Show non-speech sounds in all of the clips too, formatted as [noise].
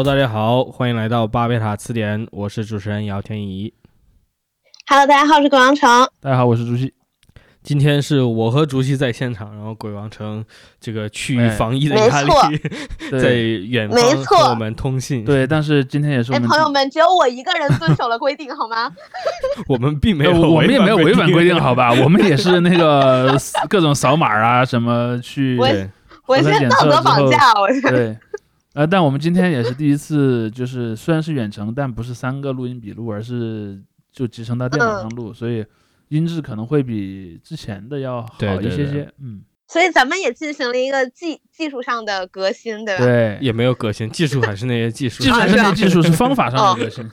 Hello，大家好，欢迎来到巴贝塔词典，我是主持人姚天怡。Hello，大家好，我是鬼王城。大家好，我是朱熹。今天是我和竹溪在现场，然后鬼王城这个区域哎防疫的没压力错 [laughs] 在远没错方和我们通信。对，但是今天也是我哎，们朋友们，只有我一个人遵守了规定，好吗？[laughs] 我们并没呃有，我们也没有违反规定，好。吧？[laughs] 我们也是那个各种扫码啊，什么去我对，我核酸检先道德测绑架，我是。对。呃，但我们今天也是第一次，就是虽然是远程，但不是三个录音笔录，而是就集成到电脑上录，所以音质可能会比之前的要好对对对一些些。嗯，所以咱们也进行了一个技技术上的革新，对吧？对，也没有革新，技术还是那些技术。技术是啊是那些技术，是方法上的革新。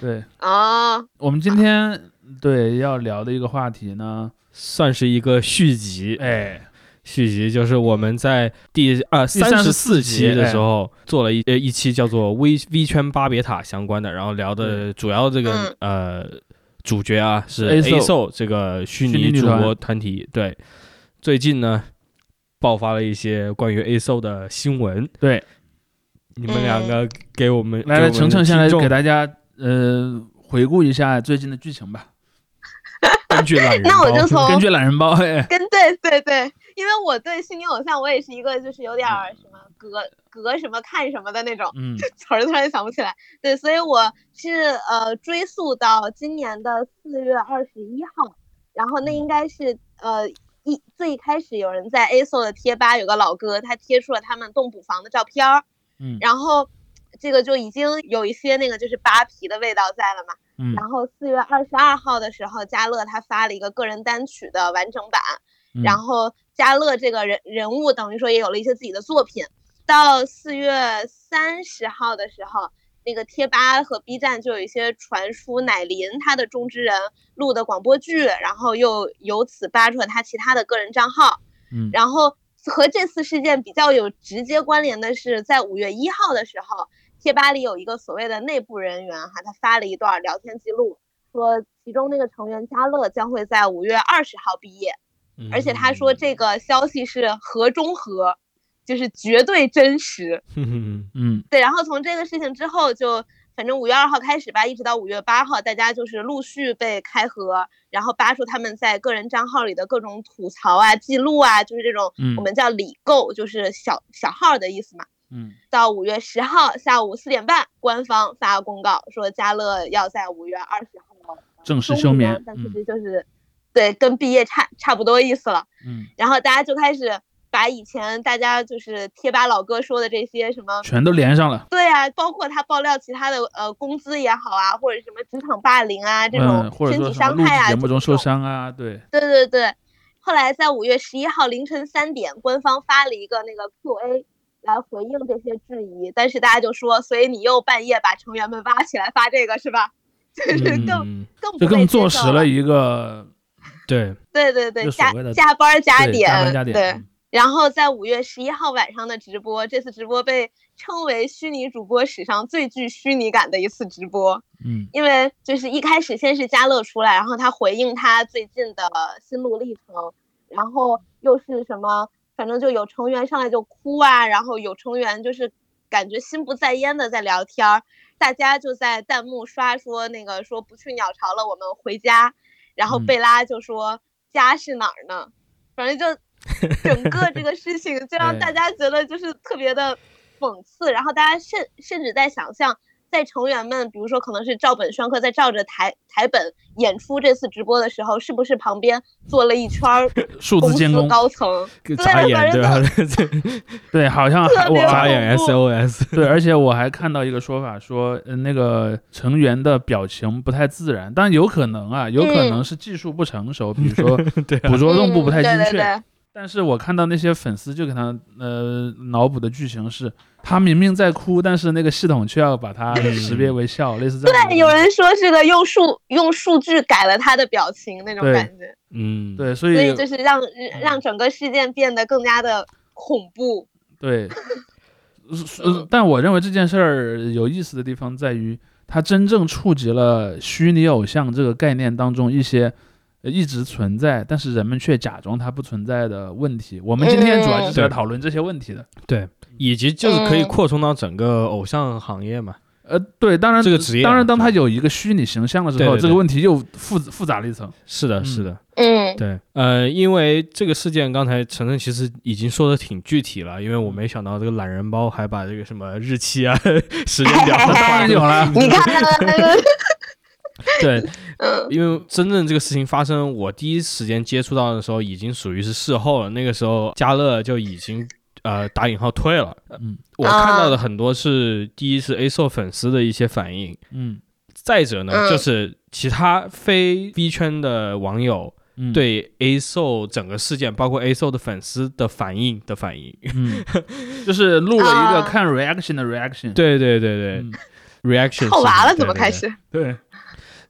对，[laughs] 哦，我们今天对要聊的一个话题呢，算是一个续集。哎，续集就是我们在第二三十34四期的时候做了一呃一期叫做 V V 圈巴别塔相关的，然后聊的主要这个呃主角啊是 ASO ASO 这个虚虚拟主播团体。对，最近呢爆发了一些关于 ASO 的新闻，对，你们两个给我们来来，程程先来给大家呃回顾一下最近的剧情吧。[laughs] 根据懒人那我包就 [laughs] 从根据懒人包，哎，跟对对对，因为我对虚拟偶像，我也是一个就是有点儿什么隔隔什么看什么的那种嗯。[laughs] 词儿，突然想不起来。对，所以我是呃追溯到今年的四月二十一号，然后那应该是呃一最开始有人在 ASO 的贴吧有个老哥，他贴出了他们动捕房的照片儿，嗯。然后这个就已经有一些那个就是扒皮的味道在了嘛。嗯。然后四月二十二号的时候，嘉乐他发了一个个人单曲的完整版，嗯。然后嘉乐这个人人物等于说也有了一些自己的作品。到四月三十号的时候，那个贴吧和 B 站就有一些传出乃林他的中之人录的广播剧，然后又由此扒出了他其他的个人账号。嗯然后和这次事件比较有直接关联的是，在五月一号的时候，贴吧里有一个所谓的内部人员哈，他发了一段聊天记录，说其中那个成员嘉乐将会在五月二十号毕业，而且他说这个消息是核中核，就是绝对真实。[laughs] 嗯。嗯。对，然后从这个事情之后就，反正五月二号开始吧，一直到五月八号，大家就是陆续被开盒，然后扒出他们在个人账号里的各种吐槽啊、记录啊，就是这种嗯。我们叫里购，就是小小号的意思嘛。嗯。到五月十号下午四点半，官方发公告说嘉乐要在五月二十号正式休眠，但其嗯。实就是、对跟毕业差差不多意思了。嗯，然后大家就开始把以前大家就是贴吧老哥说的这些什么。全都连上了。对啊，包括他爆料其他的呃工资也好啊，或者什么职场霸凌啊这种身体伤害啊，制节目中受伤啊，对，对对对，后来在五月十一号凌晨三点，官方发了一个那个 Q&A 来回应这些质疑，但是大家就说，所以你又半夜把成员们挖起来发这个是吧？[laughs] 就是更、嗯，更就更坐实了一个对，对对对，加加班加点，加班加点。对。嗯然后在五月十一号晚上的直播，这次直播被称为虚拟主播史上最具虚拟感的一次直播。嗯因为就是一开始先是嘉乐出来，然后他回应他最近的心路历程，然后又是什么，反正就有成员上来就哭啊，然后有成员就是感觉心不在焉的在聊天儿，大家就在弹幕刷说那个说不去鸟巢了，我们回家，然后嗯贝拉就说、家是哪儿呢？反正就 [laughs] 整个这个事情就让哎大家觉得就是特别的讽刺，然后大家甚甚至在想象。在成员们，比如说可能是照本宣科，在照着台台本演出这次直播的时候，是不是旁边坐了一圈儿数字监工，高层？对眨眼 [laughs] 对？[laughs] 对，好像还特别我还眨眼 SOS，对，而且我还看到一个说法说，呃，那个成员的表情不太自然，但有可能啊，有可嗯能是技术不成熟，比如说 [laughs] 对啊捕捉动作不太精确。嗯对对对但是我看到那些粉丝就给他呃脑补的剧情是，他明明在哭，但是那个系统却要把它识别为笑，类似这样。对，有人说是个用数用数据改了他的表情那种感觉，嗯，对，所以所以以就是让让整个事件变得更加的恐怖。对，[laughs] 但我认为这件事儿有意思的地方在于，它真正触及了虚拟偶像这个概念当中一些呃一直存在，但是人们却假装它不存在的问题。我们今天主要就是来嗯讨论这些问题的。对，以及就是可以嗯扩充到整个偶像行业嘛。呃，对，当然这个职业啊当然，当他有一个虚拟形象的时候，对对对这个问题又复复杂了一层。是的，嗯是的，嗯对，呃，因为这个事件刚才晨晨其实已经说的挺具体了，因为我没想到这个懒人包还把这个什么日期啊、[laughs] 时间表那当然有了，你看看，[laughs] 对，嗯因为真正这个事情发生，我第一时间接触到的时候，已经属于是事后了。那个时候，嘉乐就已经呃打引号退了。嗯我看到的很多是，第一是 A 售粉丝的一些反应，嗯再者呢，嗯就是其他非 B 圈的网友嗯，，对 A 售整个事件，包括 A 售的粉丝的反应的反应。嗯，[laughs] 就是录了一个啊看 reaction 的 reaction。对对对对、嗯 r e a c t i o n 套娃了对对对怎么开始？对，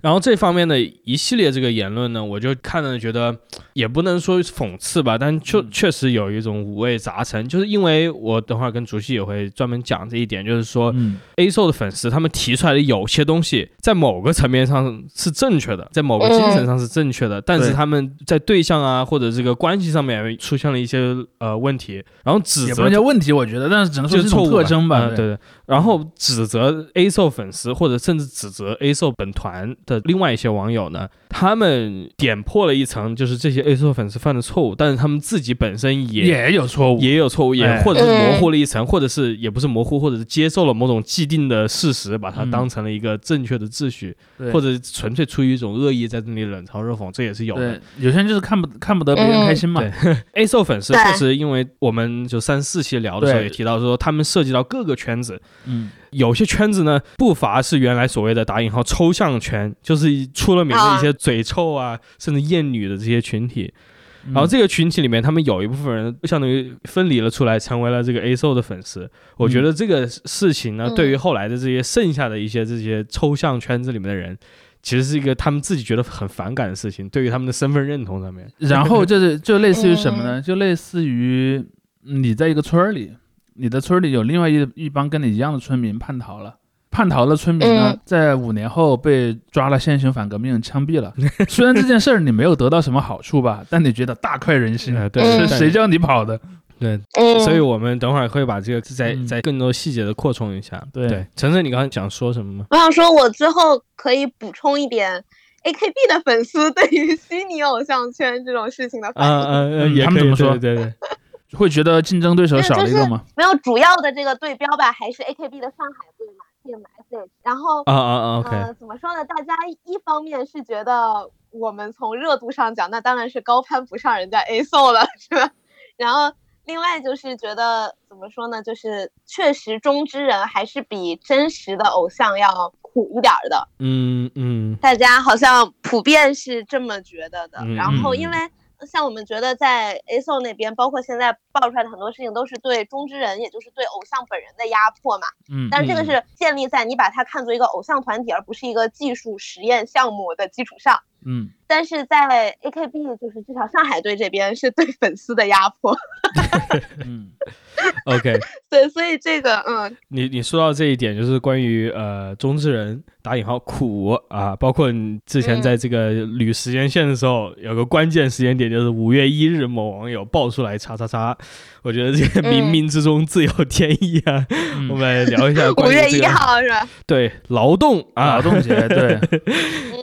然后这方面的一系列这个言论呢，我就看了觉得也不能说讽刺吧，但确嗯确实有一种五味杂陈。就是因为我等会儿跟竹溪也会专门讲这一点，就是说嗯 A 兽的粉丝他们提出来的有些东西，在某个层面上是正确的，在某个精神上是正确的，但是他们在对象啊或者这个关系上面出现了一些呃问题，然后指也不责能叫问题，我觉得，但是只能说一种就是是错误特征吧。嗯对对。然后指责 A 瘦粉丝，或者甚至指责 A 瘦本团的另外一些网友呢，他们点破了一层，就是这些 A 售粉丝犯的错误，但是他们自己本身也也有错误。也有错误，也哎。或者是模糊了一层，或者是也不是模糊，或者是接受了某种既定的事实，把它嗯当成了一个正确的秩序，对。或者纯粹出于一种恶意在这里冷嘲热讽，这也是有的。对。，有些人就是看不看不得别人开心嘛。对。A 售粉丝对。确实，因为我们就三四期聊的时候也提到说，他们涉及到各个圈子，嗯，有些圈子呢，不乏是原来所谓的打引号抽象圈，就是出了名的一些嘴臭啊，甚至厌女的这些群体。嗯然后这个群体里面，他们有一部分人相当于分离了出来，成为了这个 A 售的粉丝。我觉得这个事情呢，嗯对于后来的这些剩下的一些这些抽象圈子里面的人，其实是一个他们自己觉得很反感的事情，对于他们的身份认同上面。然后就是就类似于什么嗯呢？就类似于你在一个村儿里，你的村里有另外一一帮跟你一样的村民叛逃了。叛逃的村民呢嗯，在五年后被抓了现行反革命，枪毙了。[laughs] 虽然这件事儿你没有得到什么好处吧，但你觉得大快人心。呃对，是谁叫你跑的？对，嗯，所以我们等会儿会把这个再嗯再更多细节的扩充一下。对对，晨晨，你刚才想说什么吗？我想说，我之后可以补充一点，AKB 的粉丝对于虚拟偶像圈这种事情的嗯也可以他们怎么说对对对，会觉得竞争对手少了一个吗？没有主要的这个对标吧，还是 AKB 的上海队嘛，TMSH。然后，啊啊啊，OK，呃，怎么说呢？大家一方面是觉得我们从热度上讲，那当然是高攀不上人家 A SO 了，是吧？[laughs] 然后另外就是觉得怎么说呢？就是确实中之人还是比真实的偶像要苦一点儿的。嗯嗯大家好像普遍是这么觉得的。嗯然后，嗯因为像我们觉得在 A SO 那边，包括现在爆出来的很多事情，都是对中之人，也就是对偶像本人的压迫嘛。嗯，但是这个嗯是建立在你把它看作一个偶像团体，而不是一个技术实验项目的基础上。嗯，但是在 AKB，就是至少上海队这边是对粉丝的压迫。[laughs] 嗯，，OK，对，所以这个，嗯，你你说到这一点，就是关于呃中之人打引号苦啊，包括你之前嗯在这个捋时间线的时候，有个关键时间点，就是五月一日某网友爆出来叉叉叉，我觉得这个冥嗯冥之中自有天意啊。嗯我们来聊一下 [laughs] 五月一关于这个号是吧？对劳动啊，劳动节对，嗯，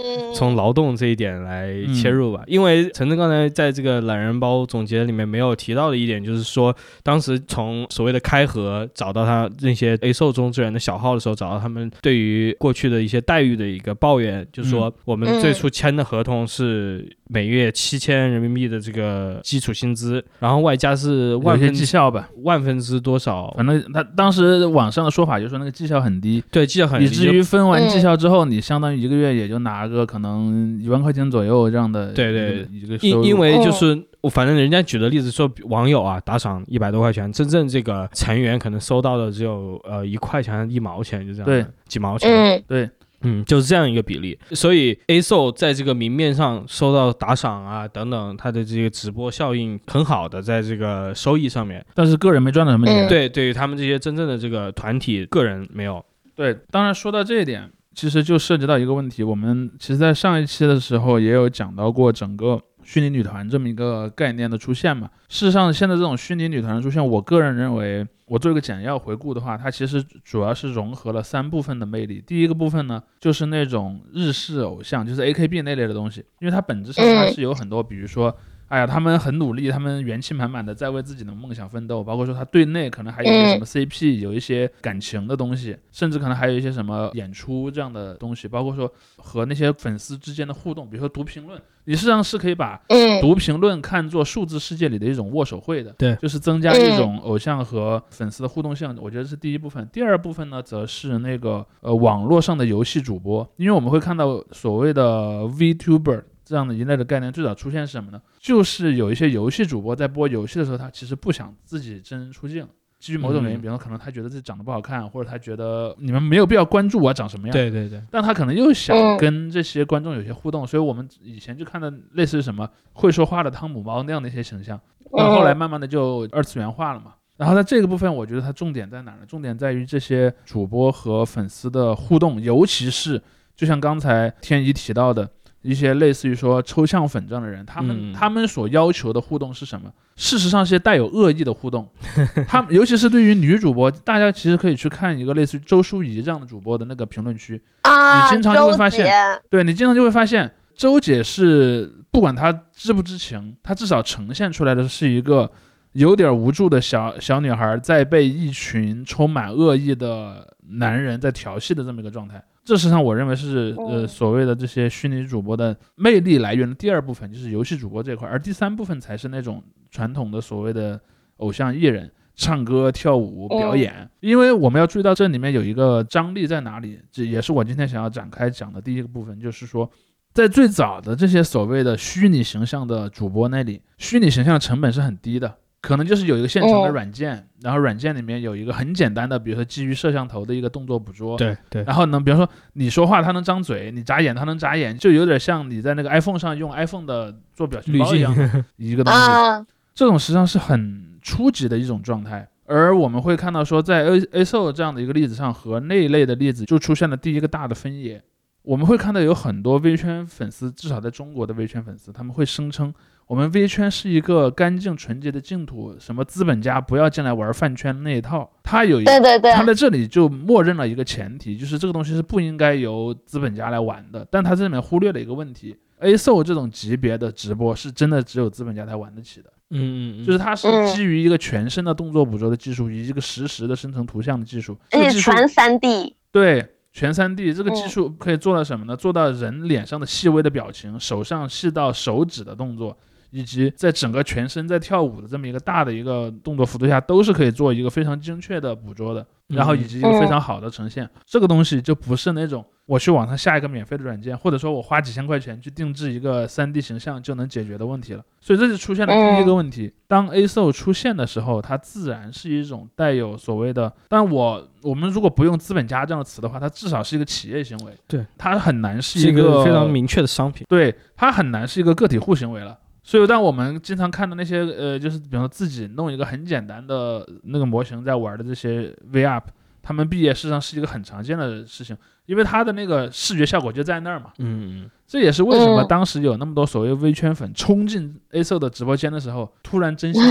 [laughs] 从劳动这一点来切入吧，因为陈晨刚才在这个懒人包总结里面没有提到的一点，就是说当时从所谓的开盒找到他那些 A 售中之人的小号的时候，找到他们对于过去的一些待遇的一个抱怨，就是说我们最初签的合同是每月七千人民币的这个基础薪资，然后外加是万分绩效吧。万分之多少，反正他当时网上的说法就是说那个绩效很低，对绩效很低以至于分完嗯绩效之后，你相当于一个月也就拿个可能一万块钱左右这样的对对因因为就哦。是我反正人家举的例子说，网友啊打赏一百多块钱，真正这个成员可能收到的只有呃一块钱一毛钱，就这样对。的几毛钱，嗯。对。嗯，就是这样一个比例。所以 A 售在这个明面上收到打赏啊等等，它的这个直播效应很好的，在这个收益上面，但是个人没赚到什么钱。嗯对对于他们这些真正的这个团体个人没有，对，当然说到这一点，其实就涉及到一个问题，我们其实在上一期的时候也有讲到过整个虚拟女团这么一个概念的出现嘛。事实上，现在这种虚拟女团的出现，我个人认为，我做一个简要回顾的话，它其实主要是融合了三部分的魅力。第一个部分呢，就是那种日式偶像，就是 AKB 那类的东西，因为它本质上它是有很多，比如说。哎呀，他们很努力，他们元气满满的在为自己的梦想奋斗。包括说他对内可能还有一些什么 CP，有一些感情的东西，甚至可能还有一些什么演出这样的东西。包括说和那些粉丝之间的互动，比如说读评论，你实际上是可以把读评论看作数字世界里的一种握手会的。对，就是增加一种偶像和粉丝的互动性。我觉得是第一部分。第二部分呢，则是那个呃网络上的游戏主播，因为我们会看到所谓的 VTuber。这样的一类的概念最早出现是什么呢？就是有一些游戏主播在播游戏的时候，他其实不想自己真人出镜，基于某种原因，比方说可能他觉得自己长得不好看，或者他觉得你们没有必要关注我长什么样。对对对。但他可能又想跟这些观众有些互动，所以我们以前就看到类似于什么会说话的汤姆猫那样的一些形象，但后来慢慢的就二次元化了嘛。然后在这个部分，我觉得它重点在哪呢？重点在于这些主播和粉丝的互动，尤其是就像刚才天一提到的。一些类似于说抽象粉这样的人，他们他们所要求的互动是什么？事实上是带有恶意的互动。[laughs] 他们尤其是对于女主播，大家其实可以去看一个类似于周淑怡这样的主播的那个评论区，你经常就会发现，对你经常就会发现，周姐是不管她知不知情，她至少呈现出来的是一个有点无助的小小女孩在被一群充满恶意的男人在调戏的这么一个状态。这实际上，我认为是呃所谓的这些虚拟主播的魅力来源的第二部分，就是游戏主播这块，而第三部分才是那种传统的所谓的偶像艺人，唱歌、跳舞、表演。因为我们要注意到这里面有一个张力在哪里，这也是我今天想要展开讲的第一个部分，就是说，在最早的这些所谓的虚拟形象的主播那里，虚拟形象成本是很低的。可能就是有一个现成的软件，然后软件里面有一个很简单的，比如说基于摄像头的一个动作捕捉。对对。然后呢，比如说你说话它能张嘴，你眨眼它能眨眼，就有点像你在那个 iPhone 上用 iPhone 的做表情包一样 [laughs] 一个东西。这种实际上是很初级的一种状态。而我们会看到说，在 A A S O 这样的一个例子上，和那一类的例子就出现了第一个大的分野。我们会看到有很多微圈粉丝，至少在中国的微圈粉丝，他们会声称。我们 V 圈是一个干净纯洁的净土，什么资本家不要进来玩饭圈那一套。他有一，对对对，他在这里就默认了一个前提，就是这个东西是不应该由资本家来玩的。但他这里面忽略了一个问题，A S O 这种级别的直播是真的只有资本家才玩得起的。嗯嗯，就是它是基于一个全身的动作捕捉的技术，以及一个实时的生成图像的技术，而且全三 D。对，全三 D 这个技术可以做到什么呢？做到人脸上的细微的表情，手上细到手指的动作。以及在整个全身在跳舞的这么一个大的一个动作幅度下，都是可以做一个非常精确的捕捉的，然后以及一个非常好的呈现。这个东西就不是那种我去网上下一个免费的软件，或者说我花几千块钱去定制一个 3D 形象就能解决的问题了。所以这就出现了第一个问题：当 A S O 出现的时候，它自然是一种带有所谓的，但我我们如果不用资本家这样的词的话，它至少是一个企业行为。对，它很难是一个非常明确的商品。对，它很难是一个个体户行为了。所以，当我们经常看到那些呃，就是比方说自己弄一个很简单的那个模型在玩的这些 V up，他们毕业事实际上是一个很常见的事情，因为它的那个视觉效果就在那儿嘛。嗯嗯。这也是为什么当时有那么多所谓微圈粉冲进 A 社的直播间的时候，突然真心，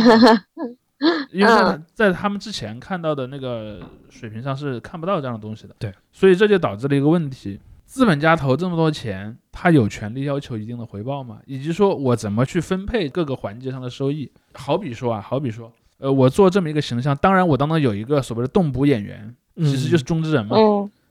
[laughs] 因为在在他们之前看到的那个水平上是看不到这样的东西的。对。所以这就导致了一个问题。资本家投这么多钱，他有权利要求一定的回报吗？以及说我怎么去分配各个环节上的收益？好比说啊，好比说，呃，我做这么一个形象，当然我当中有一个所谓的动捕演员，其实就是中之人嘛。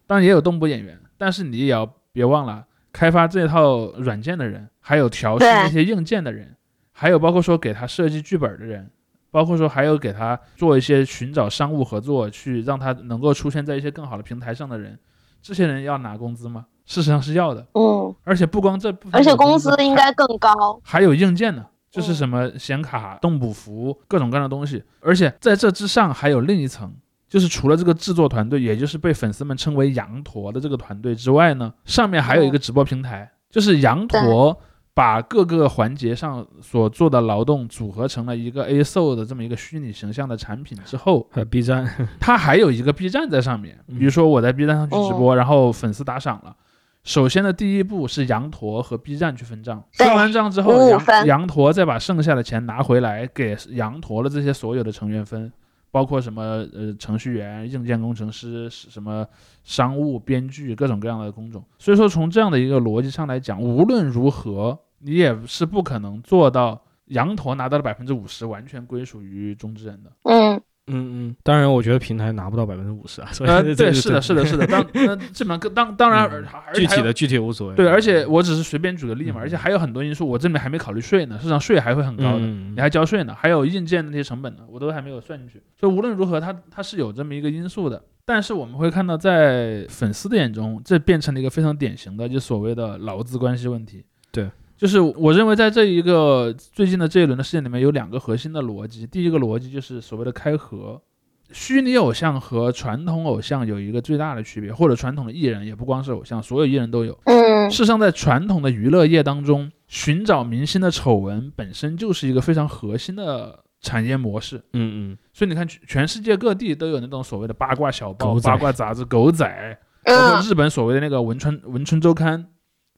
当然也有动捕演员，但是你也要别忘了，开发这套软件的人，还有调试那些硬件的人，还有包括说给他设计剧本的人，包括说还有给他做一些寻找商务合作，去让他能够出现在一些更好的平台上的人。这些人要拿工资吗？事实上是要的。嗯，而且不光这，而且工资应该更高。还有硬件呢，就是什么显卡、动捕服各种各样的东西。而且在这之上还有另一层，就是除了这个制作团队，也就是被粉丝们称为“羊驼”的这个团队之外呢，上面还有一个直播平台，就是羊驼。把各个环节上所做的劳动组合成了一个 A S O 的这么一个虚拟形象的产品之后，还有 B 站，它还有一个 B 站在上面。比如说我在 B 站上去直播，然后粉丝打赏了，首先的第一步是羊驼和 B 站去分账，对分完账之后，羊羊驼再把剩下的钱拿回来给羊驼的这些所有的成员分，包括什么呃程序员、硬件工程师、什么商务、编剧各种各样的工种。所以说从这样的一个逻辑上来讲，无论如何你也是不可能做到羊驼拿到了百分之五十完全归属于中之人的。嗯嗯嗯，当然，我觉得平台拿不到百分之五十啊，[laughs] 所以呃，对，是的，是的，是的。当 [laughs] 那这门当当然，具体的具体无所谓。对，而且我只是随便举个例嘛，嗯而且还有很多因素，我这里面还没考虑税呢，市场税还会很高的，嗯你还交税呢，还有硬件的那些成本呢，我都还没有算进去。所以无论如何，它它是有这么一个因素的。但是我们会看到，在粉丝的眼中，这变成了一个非常典型的，就所谓的劳资关系问题。对，就是我认为在这一个最近的这一轮的事件里面，有两个核心的逻辑。第一个逻辑就是所谓的开合。虚拟偶像和传统偶像有一个最大的区别，或者传统的艺人也不光是偶像，所有艺人都有。嗯事实上，在传统的娱乐业当中，寻找明星的丑闻本身就是一个非常核心的产业模式。嗯嗯，所以你看，全全世界各地都有那种所谓的八卦小报、八卦杂志、狗仔，包括嗯，日本所谓的那个文春文春周刊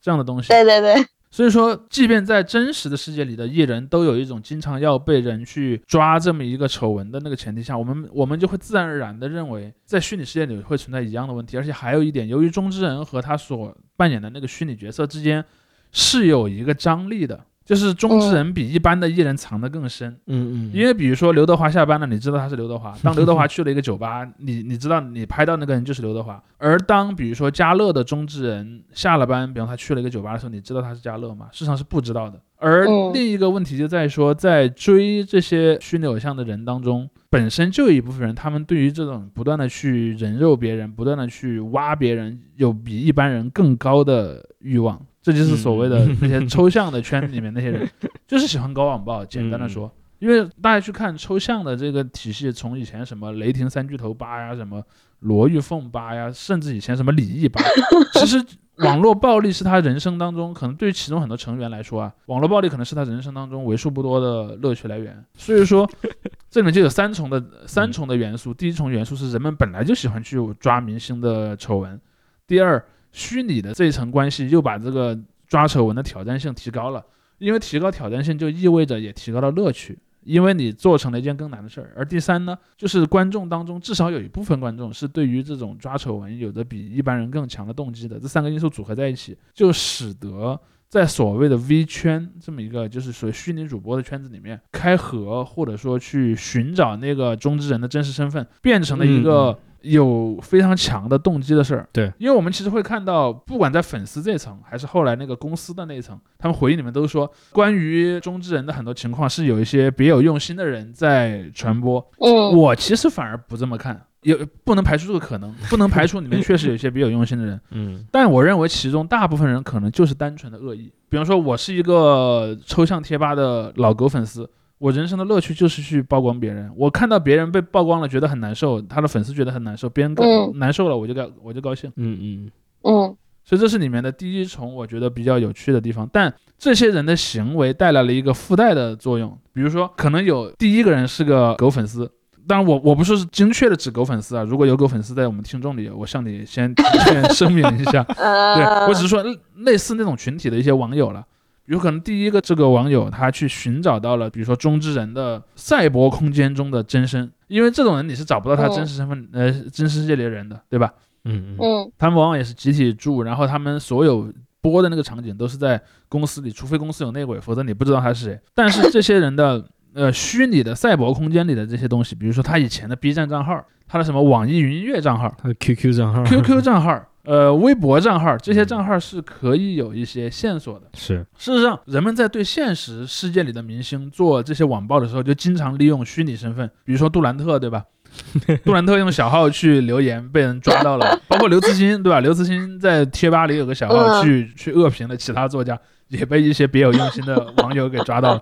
这样的东西。对对对，所以说，即便在真实的世界里的艺人都有一种经常要被人去抓这么一个丑闻的那个前提下，我们我们就会自然而然的认为，在虚拟世界里会存在一样的问题。而且还有一点，由于中之人和他所扮演的那个虚拟角色之间是有一个张力的，就是中之人比一般的艺人藏得更深。嗯嗯，因为比如说刘德华下班了，你知道他是刘德华。[laughs] 当刘德华去了一个酒吧，你你知道你拍到那个人就是刘德华。而当比如说嘉乐的中之人下了班，比方他去了一个酒吧的时候，你知道他是嘉乐吗？事实上是不知道的。而嗯另一个问题就在于说，在追这些虚拟偶像的人当中，本身就有一部分人，他们对于这种不断的去人肉别人、不断的去挖别人，有比一般人更高的欲望。这就是所谓的嗯那些抽象的圈子里面那些人，[laughs] 就是喜欢搞网暴。简单的说，因为大家去看抽象的这个体系，从以前什么雷霆三巨头吧呀，什么罗玉凤吧呀，甚至以前什么李毅吧，[laughs] 其实网络暴力是他人生当中可能对于其中很多成员来说啊，网络暴力可能是他人生当中为数不多的乐趣来源。所以说，[laughs] 这里面就有三重的三重的元素。第一重元素是人们本来就喜欢去抓明星的丑闻，第二，虚拟的这一层关系又把这个抓丑闻的挑战性提高了。因为提高挑战性就意味着也提高了乐趣，因为你做成了一件更难的事儿。而第三呢，就是观众当中至少有一部分观众是对于这种抓丑闻有着比一般人更强的动机的。这三个因素组合在一起，就使得在所谓的 V 圈这么一个就是属于虚拟主播的圈子里面，开合或者说去寻找那个中之人的真实身份，变成了一个。有非常强的动机的事儿，对，因为我们其实会看到，不管在粉丝这层，还是后来那个公司的那一层，他们回应里面都说，关于中之人的很多情况是有一些别有用心的人在传播。嗯。我其实反而不这么看，也不能排除这个可能，不能排除里面确实有一些别有用心的人，[laughs] 嗯。但我认为其中大部分人可能就是单纯的恶意。比方说，我是一个抽象贴吧的老狗粉丝，我人生的乐趣就是去曝光别人。我看到别人被曝光了，觉得很难受，他的粉丝觉得很难受，别人高嗯难受了，我就高我就高兴。嗯嗯嗯所以这是里面的第一重，我觉得比较有趣的地方。但这些人的行为带来了一个附带的作用，比如说，可能有第一个人是个狗粉丝。当然我，我不是精确的指狗粉丝啊。如果有狗粉丝在我们听众里，我向你先 [laughs] 先声明一下，[laughs] 对呃，我只是说类类似那种群体的一些网友了。有可能第一个这个网友他去寻找到了，比如说中之人的赛博空间中的真身，因为这种人你是找不到他真实身份，呃，真实世界里的人的，对吧？嗯嗯嗯他们往往也是集体住，然后他们所有播的那个场景都是在公司里，除非公司有内鬼，否则你不知道他是谁。但是这些人的呃虚拟的赛博空间里的这些东西，比如说他以前的 B 站账号，他的什么网易云音乐账号、他的 QQ 账号 QQ 账号、呃微博账号，这些账号是可以有一些线索的。是事实上，人们在对现实世界里的明星做这些网暴的时候，就经常利用虚拟身份，比如说杜兰特，对吧？[laughs] 杜兰特用小号去留言，被人抓到了，包括刘慈欣，对吧？刘慈欣在贴吧里有个小号嗯去去恶评了其他作家，也被一些别有用心的网友给抓到了。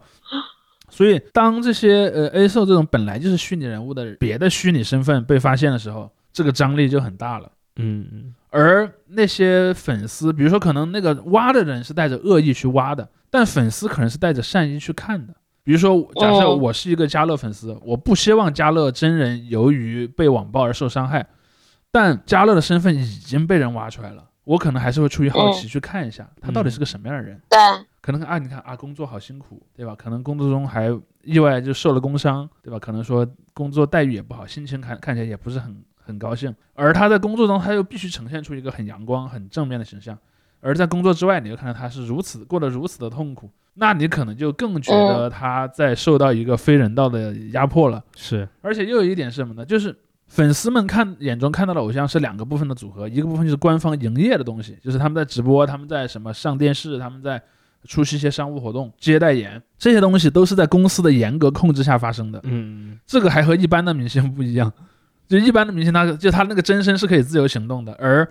所以，当这些呃 A 兽这种本来就是虚拟人物的别的虚拟身份被发现的时候，这个张力就很大了。嗯嗯而那些粉丝，比如说可能那个挖的人是带着恶意去挖的，但粉丝可能是带着善意去看的。比如说，假设哦我是一个嘉乐粉丝，我不希望嘉乐真人由于被网暴而受伤害，但嘉乐的身份已经被人挖出来了，我可能还是会出于好奇嗯去看一下他到底是个什么样的人。对，可能啊，你看啊，工作好辛苦，对吧？可能工作中还意外就受了工伤，对吧？可能说工作待遇也不好，心情看看起来也不是很很高兴。而他在工作中，他又必须呈现出一个很阳光、很正面的形象。而在工作之外，你又看到他是如此过得如此的痛苦，那你可能就更觉得他在受到一个非人道的压迫了。是，而且又有一点是什么呢？就是粉丝们看眼中看到的偶像是两个部分的组合，一个部分就是官方营业的东西，就是他们在直播，他们在什么上电视，他们在出席一些商务活动、接代言，这些东西都是在公司的严格控制下发生的。嗯，这个还和一般的明星不一样，就一般的明星他就他那个真身是可以自由行动的，而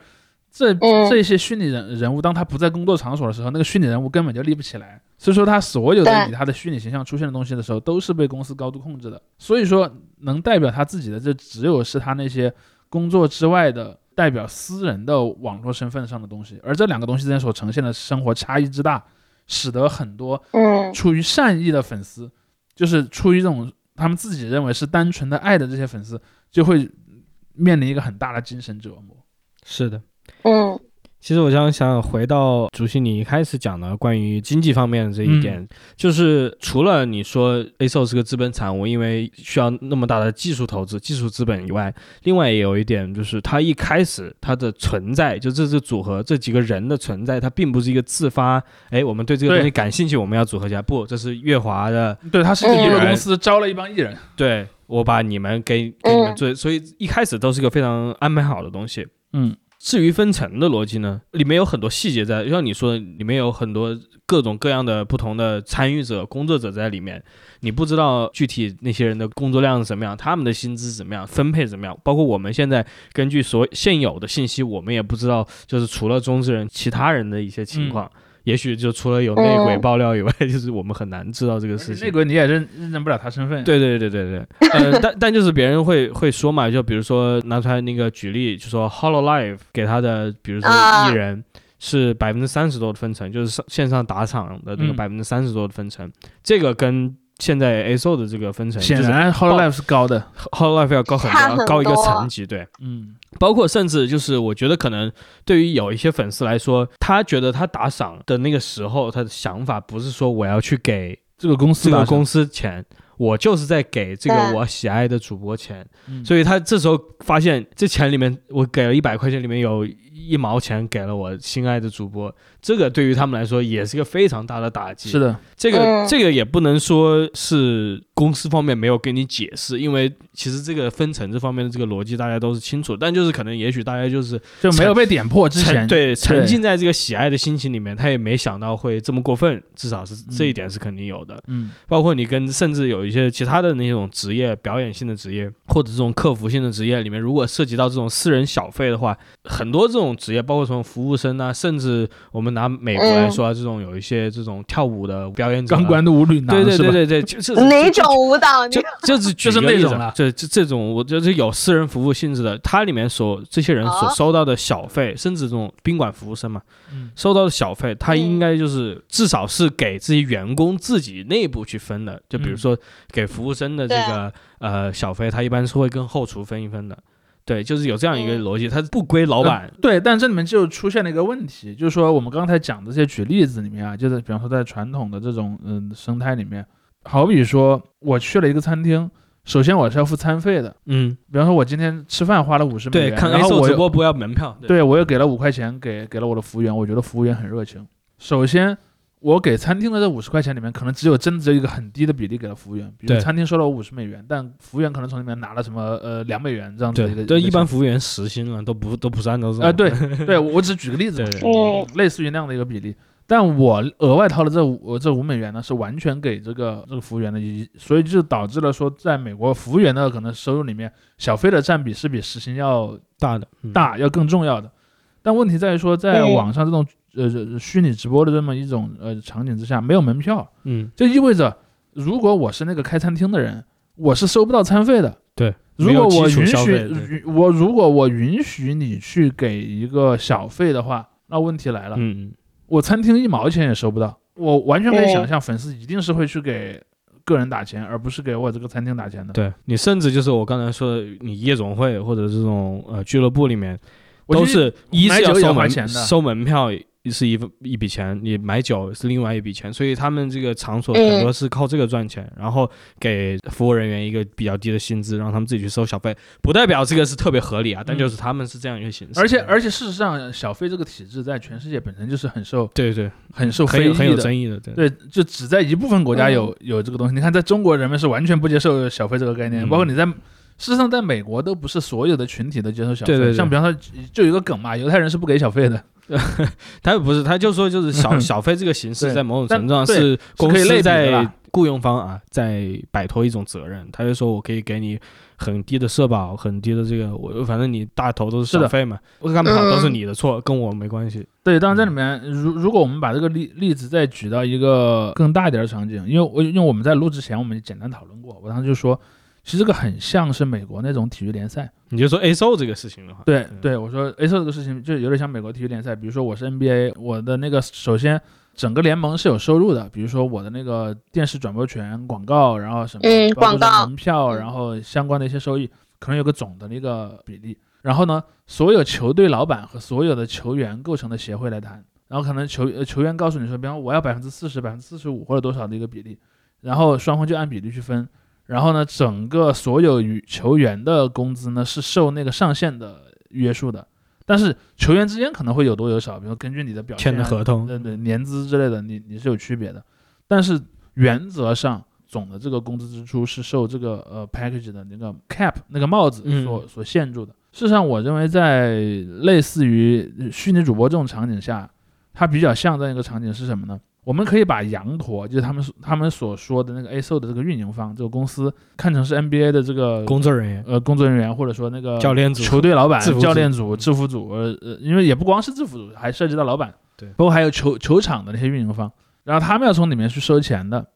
这嗯这些虚拟人人物，当他不在工作场所的时候，那个虚拟人物根本就立不起来。所以说，他所有的以他的虚拟形象出现的东西的时候，都是被公司高度控制的。所以说，能代表他自己的，就只有是他那些工作之外的代表私人的网络身份上的东西。而这两个东西之间所呈现的生活差异之大，使得很多嗯出于善意的粉丝，就是出于这种他们自己认为是单纯的爱的这些粉丝，就会面临一个很大的精神折磨。是的。嗯其实我想想回到主席你一开始讲的关于经济方面的这一点，就是除了你说 A s o 是个资本产物，因为需要那么大的技术投资、技术资本以外，另外也有一点就是它一开始它的存在，就这支组合这几个人的存在，它并不是一个自发，哎，我们对这个东西感兴趣，我们要组合起来，不，这是月华的，对，他是一个娱乐嗯公司，招了一帮艺人。对我把你们给给你们嗯做，所以一开始都是一个非常安排好的东西。嗯，至于分层的逻辑呢，里面有很多细节在，就像你说的，里面有很多各种各样的不同的参与者、工作者在里面，你不知道具体那些人的工作量是怎么样，他们的薪资怎么样，分配怎么样，包括我们现在根据所现有的信息，我们也不知道，就是除了中之人，其他人的一些情况。也许就除了有内鬼嗯。爆料以外，[laughs] 就是我们很难知道这个事情。内鬼你也认认证不了他身份。，对对对对对，[laughs] 呃，但但就是别人会会说嘛，就比如说拿出来那个举例，就说 Hollow Live 给他的，比如说啊艺人是百分之三十多的分成，就是上线上打场的那个嗯。百分之三十多的分成，这个跟现在 ASO 的这个分成，显然 Hololive 是高的。Hololive 要高很多，高一个层级，对。嗯，包括甚至就是，我觉得可能对于有一些粉丝来说，他觉得他打赏的那个时候，他的想法不是说我要去给这个公司打赏这个公司钱，我就是在给这个我喜爱的主播钱，嗯。所以他这时候发现这钱里面，我给了一百块钱，里面有一毛钱给了我心爱的主播，这个对于他们来说也是一个非常大的打击。是的，这个、嗯。这个也不能说是公司方面没有跟你解释，因为其实这个分成这方面的这个逻辑大家都是清楚，但就是可能也许大家就是就没有被点破之前，对沉浸在这个喜爱的心情里面，他也没想到会这么过分，至少是这一点是肯定有的。嗯，包括你跟甚至有一些其他的那种职业，表演性的职业或者这种客服性的职业里面，如果涉及到这种私人小费的话，很多这种职业，包括从服务生啊，甚至我们拿美国来说啊，这种有一些这种跳舞的表演者啊，钢管的舞女郎对对对对对，就是哪种舞蹈？你就就是就是那种了这这这种，我就是有私人服务性质的，它里面所这些人所哦。收到的小费，甚至这种宾馆服务生嘛，嗯。收到的小费，他嗯。应该就是至少是给自己员工自己内部去分的。就比如嗯。说给服务生的这对个呃小费，他一般是会跟后厨分一分的。对，就是有这样一个嗯逻辑，它不归老板。对，但这里面就出现了一个问题，就是说我们刚才讲的这些举例子里面啊，就是比方说在传统的这种嗯生态里面，好比说我去了一个餐厅，首先我是要付餐费的，嗯，比方说我今天吃饭花了五十美对，看然 A 后我直播不要门票。对我又给了五块钱给给了我的服务员，我觉得服务员很热情。首先，我给餐厅的这五十块钱里面，可能只有真的只有一个很低的比例给了服务员，比如餐厅收了我五十美元，但服务员可能从里面拿了什么呃两美元这样子的一个。对，对，一般服务员时薪啊，都不都不是按照这种。啊、对对，我只举个例子嘛，[laughs] 对嗯类似于那样的一个比例。但我额外掏的这五这五美元呢，是完全给这个这个服务员的，以所以就导致了说，在美国服务员的可能收入里面，小费的占比是比时薪要大的嗯大，要更重要的。但问题在于说，在嗯网上这种呃虚拟直播的这么一种呃场景之下，没有门票，嗯，就意味着如果我是那个开餐厅的人，我是收不到餐费的。对，如果我允许我如果我允许你去给一个小费的话，那问题来了，嗯，我餐厅一毛钱也收不到。我完全可以想象，粉丝一定是会去给个人打钱，而不是给我这个餐厅打钱的。对你甚至就是我刚才说的，你夜总会或者这种呃俱乐部里面，我都是一买酒也是要收门钱的收门票是一一笔钱，你买酒是另外一笔钱，所以他们这个场所嗯很多是靠这个赚钱，然后给服务人员一个比较低的薪资，让他们自己去收小费，不代表这个是特别合理啊，但嗯就是他们是这样一个形式，而且而且事实上，小费这个体制在全世界本身就是很受对对，很受很有很有。争议的，对。对，就只在一部分国家有、有这个东西。你看，在中国人们是完全不接受小费这个概念，嗯包括你在事实上在美国都不是所有的群体都接受小费。对对对像比方说，就有一个梗嘛，犹太人是不给小费的。[laughs] 他不是，他就说就是小 [laughs] 小费这个形式，在某种程度上是公司在雇佣方啊，在摆脱一种责任。他就说我可以给你很低的社保，很低的这个，我反正你大头都是小费嘛，我干不好都是嗯你的错，跟我没关系。对，当然这里面，如如果我们把这个例例子再举到一个更大一点的场景，因为我因为我们在录之前我们简单讨论过，我当时就说，其实这个很像是美国那种体育联赛。你就说 A O 这个事情的话，对嗯对，我说 A O 这个事情就有点像美国体育联赛，比如说我是 NBA，我的那个首先整个联盟是有收入的，比如说我的那个电视转播权、广告，然后什么嗯广告门票，嗯然后相关的一些收益，可能有个总的那个比例。然后呢，所有球队老板和所有的球员构成的协会来谈，然后可能球呃球员告诉你说，比方我要百分之四十、百分之四十五或者多少的一个比例，然后双方就按比例去分。然后呢，整个所有与球员的工资呢是受那个上限的约束的，但是球员之间可能会有多有少，比如根据你的表现啊、签的合同，对对，年资之类的，你你是有区别的，但是原则上总的这个工资支出是受这个呃 package 的那个 cap 那个帽子嗯所、所限住的。事实上，我认为在类似于虚拟主播这种场景下，它比较像这样一个场景是什么呢？我们可以把羊驼，就是他们所他们所说的那个 ASO 的这个运营方，这个公司看成是 NBA 的这个工作人员、呃工作人员，或者说那个教练组。球队老板 [laughs] 教练组、制服组，呃呃，因为也不光是制服组，还涉及到老板，对。包括还有球球场的那些运营方，然后他们要从里面去收钱的。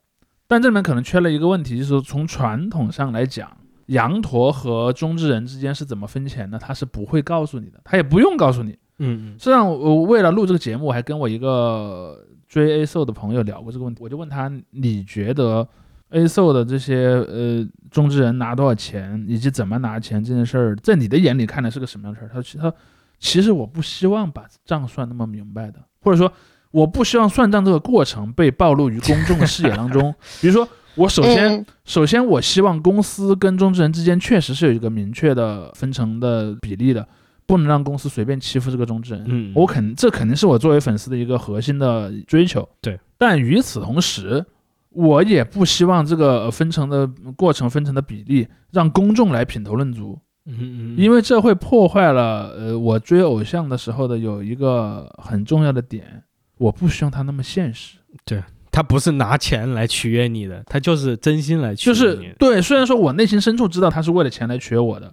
但这里面可能缺了一个问题，就是从传统上来讲，羊驼和中之人之间是怎么分钱的，他是不会告诉你的，他也不用告诉你。嗯嗯。实际上，我为了录这个节目，我还跟我一个追 A s o 的朋友聊过这个问题。我就问他，你觉得 A s o 的这些呃中之人拿多少钱，以及怎么拿钱这件事儿，在你的眼里看来是个什么样的事儿？他说其他其实我不希望把账算那么明白的，或者说我不希望算账这个过程被暴露于公众的视野当中。[laughs] 比如说，我首先嗯首先，我希望公司跟中之人之间确实是有一个明确的分成的比例的，不能让公司随便欺负这个中之人。嗯，我肯这肯定是我作为粉丝的一个核心的追求。对，但与此同时，我也不希望这个呃分成的过程、分成的比例让公众来品头论足，嗯嗯，因为这会破坏了呃我追偶像的时候的有一个很重要的点，我不希望他那么现实。对他不是拿钱来取悦你的，他就是真心来取就悦你的。是对，虽然说我内心深处知道他是为了钱来取悦我的，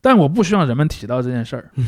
但我不希望人们提到这件事儿。[laughs]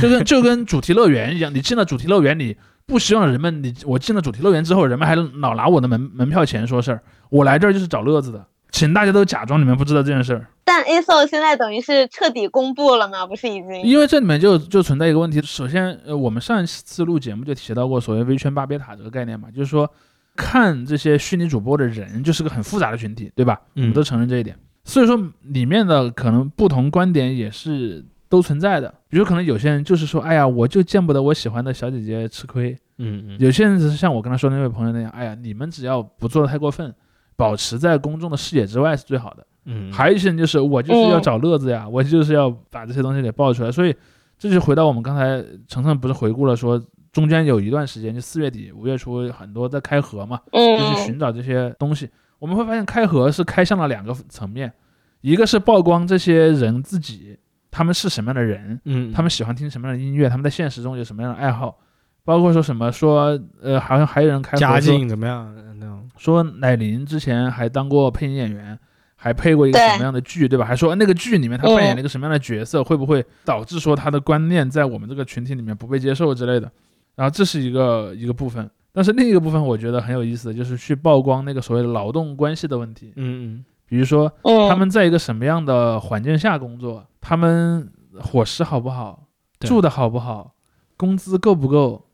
就跟就跟主题乐园一样，你进了主题乐园，你不希望人们你我进了主题乐园之后，人们还老拿我的门门票钱说事儿。我来这儿就是找乐子的，请大家都假装你们不知道这件事儿，但 ASO 现在等于是彻底公布了吗？不是已经？因为这里面就就存在一个问题。首先，呃，我们上一次录节目就提到过所谓微圈巴别塔这个概念嘛，就是说看这些虚拟主播的人就是个很复杂的群体，对吧？我们嗯都承认这一点。所以说里面的可能不同观点也是都存在的。比如可能有些人就是说，哎呀，我就见不得我喜欢的小姐姐吃亏；嗯嗯，有些人只是像我跟他说那位朋友那样，哎呀，你们只要不做的太过分，保持在公众的视野之外是最好的。嗯，还有一些人就是我就是要嗯找乐子呀，[laughs] 我就是要把这些东西给爆出来。所以这就回到我们刚才程程不是回顾了说，中间有一段时间就四月底五月初很多在开盒嘛，就去嗯寻找这些东西。我们会发现开盒是开向了两个层面，一个是曝光这些人自己他们是什么样的人，嗯，他们喜欢听什么样的音乐，他们在现实中有什么样的爱好，包括说什么说呃，好像还有人开盒家说境怎么样那种？说乃琳之前还当过配音演员，还配过一个什么样的剧，对吧？还说那个剧里面他扮演了一个什么样的角色，会不会导致说他的观念在我们这个群体里面不被接受之类的？然后这是一个一个部分，但是另一个部分我觉得很有意思的就是去曝光那个所谓的劳动关系的问题，嗯嗯比如说嗯，他们在一个什么样的环境下工作，他们伙食好不好，住的好不好，工资够不够，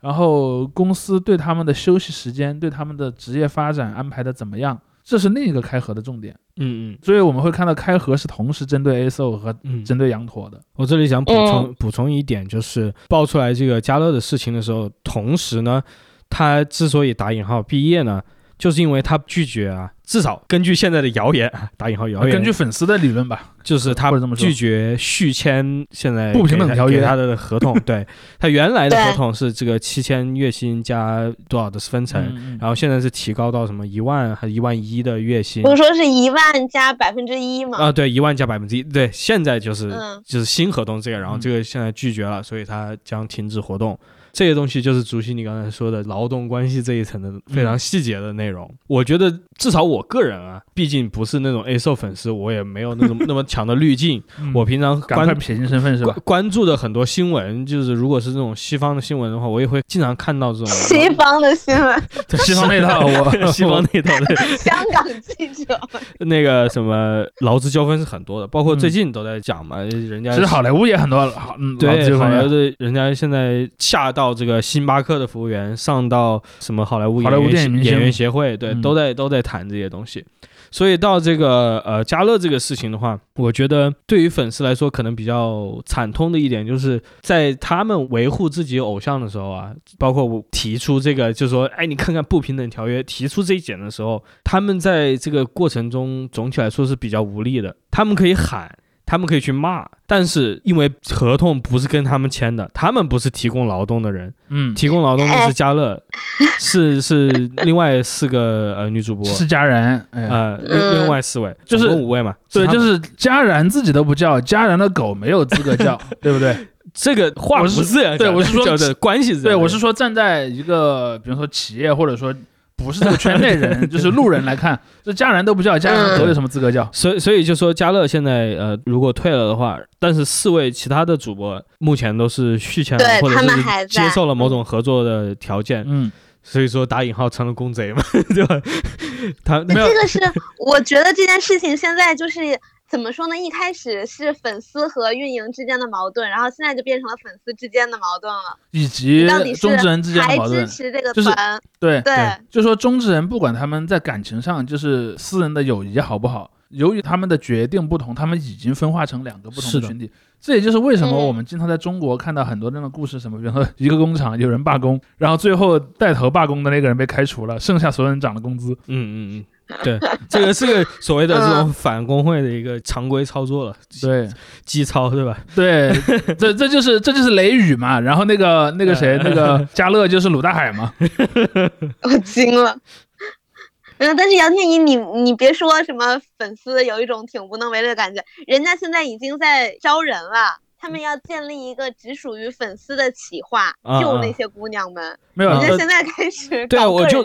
然后公司对他们的休息时间、对他们的职业发展安排的怎么样，这是另一个开合的重点。嗯嗯。所以我们会看到开盒是同时针对 ASO 和嗯，针对羊驼的。我这里想补充、补充一点，就是爆出来这个加乐的事情的时候，同时呢，他之所以打引号毕业呢，就是因为他拒绝啊，至少根据现在的谣言啊，打引号谣言，根据粉丝的理论吧，就是他拒绝续签现在不平等条约他的合同，[laughs] 对他原来的合同是这个七千月薪加多少的分成，嗯然后现在是提高到什么一万还是一万一的月薪不是说是一万加百分之一吗？啊？对，一万加百分之一，对，现在就是、嗯就是新合同这个，然后嗯这个现在拒绝了，所以他将停止活动。这些东西就是竹溪你刚才说的劳动关系这一层的非常细节的内容。我觉得至少我个人啊，毕竟不是那种 A 售粉丝，我也没有那种那么强的滤镜。嗯我平常关赶快撇清身份是吧关？关注的很多新闻，就是如果是这种西方的新闻的话，我也会经常看到这种西方的新闻，[laughs] 西方那套 [laughs] 我西方那套的香港记者，那个什么劳资纠纷是很多的，包括嗯最近都在讲嘛，人家其实好莱坞也很多好，嗯，劳资对，好纠纷呀莱坞的人家现在下到这个星巴克的服务员，上到什么好莱坞好莱坞演员电影演员协会，对，嗯都在都在谈这些东西。所以到这个呃加乐这个事情的话，我觉得对于粉丝来说可能比较惨痛的一点，就是在他们维护自己偶像的时候啊，包括我提出这个，就是说，哎，你看看不平等条约，提出这一点的时候，他们在这个过程中总体来说是比较无力的。他们可以喊，他们可以去骂，但是因为合同不是跟他们签的，他们不是提供劳动的人，嗯，提供劳动的是嘉乐，[laughs] 是是另外四个呃女主播，是佳然，哎，呃另外四位，就是五位嘛，对，就是佳然自己都不叫，佳然的狗没有资格叫，[laughs] 对不对？这个话不我是是这样讲对我是说叫的关系是对，我是说站在一个比如说企业或者说不是这个圈内人，[laughs] 就是路人来看，这家人都不叫，家人的狗有什么资格叫？所以，所以就说嘉乐现在呃，如果退了的话，但是四位其他的主播目前都是续签了，对他们或者是还接受了某种合作的条件，嗯，所以说打引号成了公贼嘛，[laughs] 对吧？他没有这个是我觉得这件事情现在就是怎么说呢？一开始是粉丝和运营之间的矛盾，然后现在就变成了粉丝之间的矛盾了。以及到底是中之人之间的还矛盾支，持这个就是团？对对，就说中之人不管他们在感情上就是私人的友谊好不好，由于他们的决定不同，他们已经分化成两个不同的的群体。这也就是为什么嗯我们经常在中国看到很多这样的故事，什么比如说一个工厂有人罢工，然后最后带头罢工的那个人被开除了，剩下所有人涨了工资。嗯嗯嗯，[laughs] 对，这个是个所谓的这种反工会的一个常规操作了，对基操对吧？[laughs] 对，这这就是这就是雷雨嘛。然后那个那个谁那个 [laughs] 嘉乐就是鲁大海嘛。我惊了。嗯，但是杨天一，你你别说什么粉丝有一种挺无能为力的感觉，人家现在已经在招人了，他们要建立一个只属于粉丝的企划，救那些姑娘们。没有，人家现在开始对我就。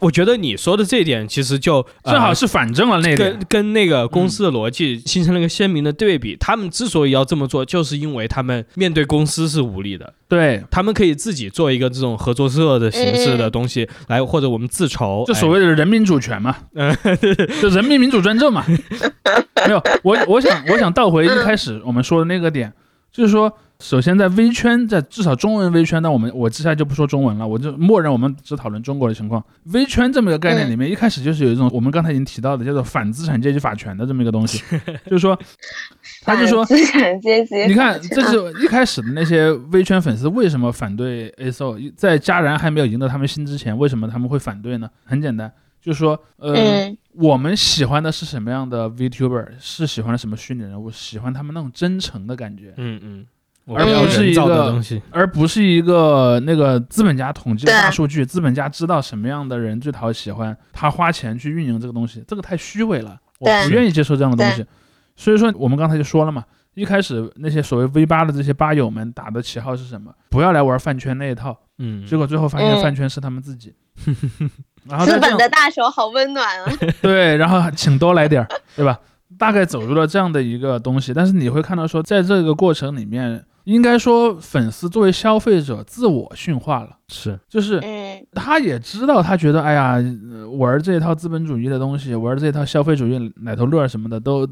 我觉得你说的这一点其实就呃正好是反正了那跟点。跟那个公司的逻辑形成了一个鲜明的对比。他们之所以要这么做，就是因为他们面对公司是无力的，对，他们可以自己做一个这种合作社的形式的东西来，或者我们自筹，就所哎谓的人民主权嘛，嗯就人民民主专政嘛。没有，我我想我想倒回一开始我们说的那个点，就是说，首先在微圈，在至少中文微圈，那我们我接下来就不说中文了，我就默认我们只讨论中国的情况。微圈这么一个概念里面，一开始就是有一种我们刚才已经提到的叫做反资产阶级法权的这么一个东西，[laughs] 就是说，他就说资产阶级，你看，这是一开始的那些微圈粉丝为什么反对 ASO，在家人还没有赢得他们心之前，为什么他们会反对呢？很简单，就是说，呃，嗯。我们喜欢的是什么样的 VTuber，是喜欢的什么虚拟人物，喜欢他们那种真诚的感觉，嗯嗯，而不是一个东西，而不是一个那个资本家统计的大数据，资本家知道什么样的人最讨喜欢，他花钱去运营这个东西，这个太虚伪了，我不愿意接受这样的东西。所以说，我们刚才就说了嘛，一开始那些所谓 V 八的这些吧友们打的旗号是什么？不要来玩饭圈那一套，嗯，结果最后发现嗯。饭圈是他们自己。然后资本的大手好温暖啊！[laughs] 对，然后请多来点儿，对吧？大概走入了这样的一个东西，但是你会看到说，在这个过程里面，应该说粉丝作为消费者自我驯化了，是就是嗯，他也知道，他觉得哎呀，呃玩这一套资本主义的东西，玩这一套消费主义奶头乐什么的都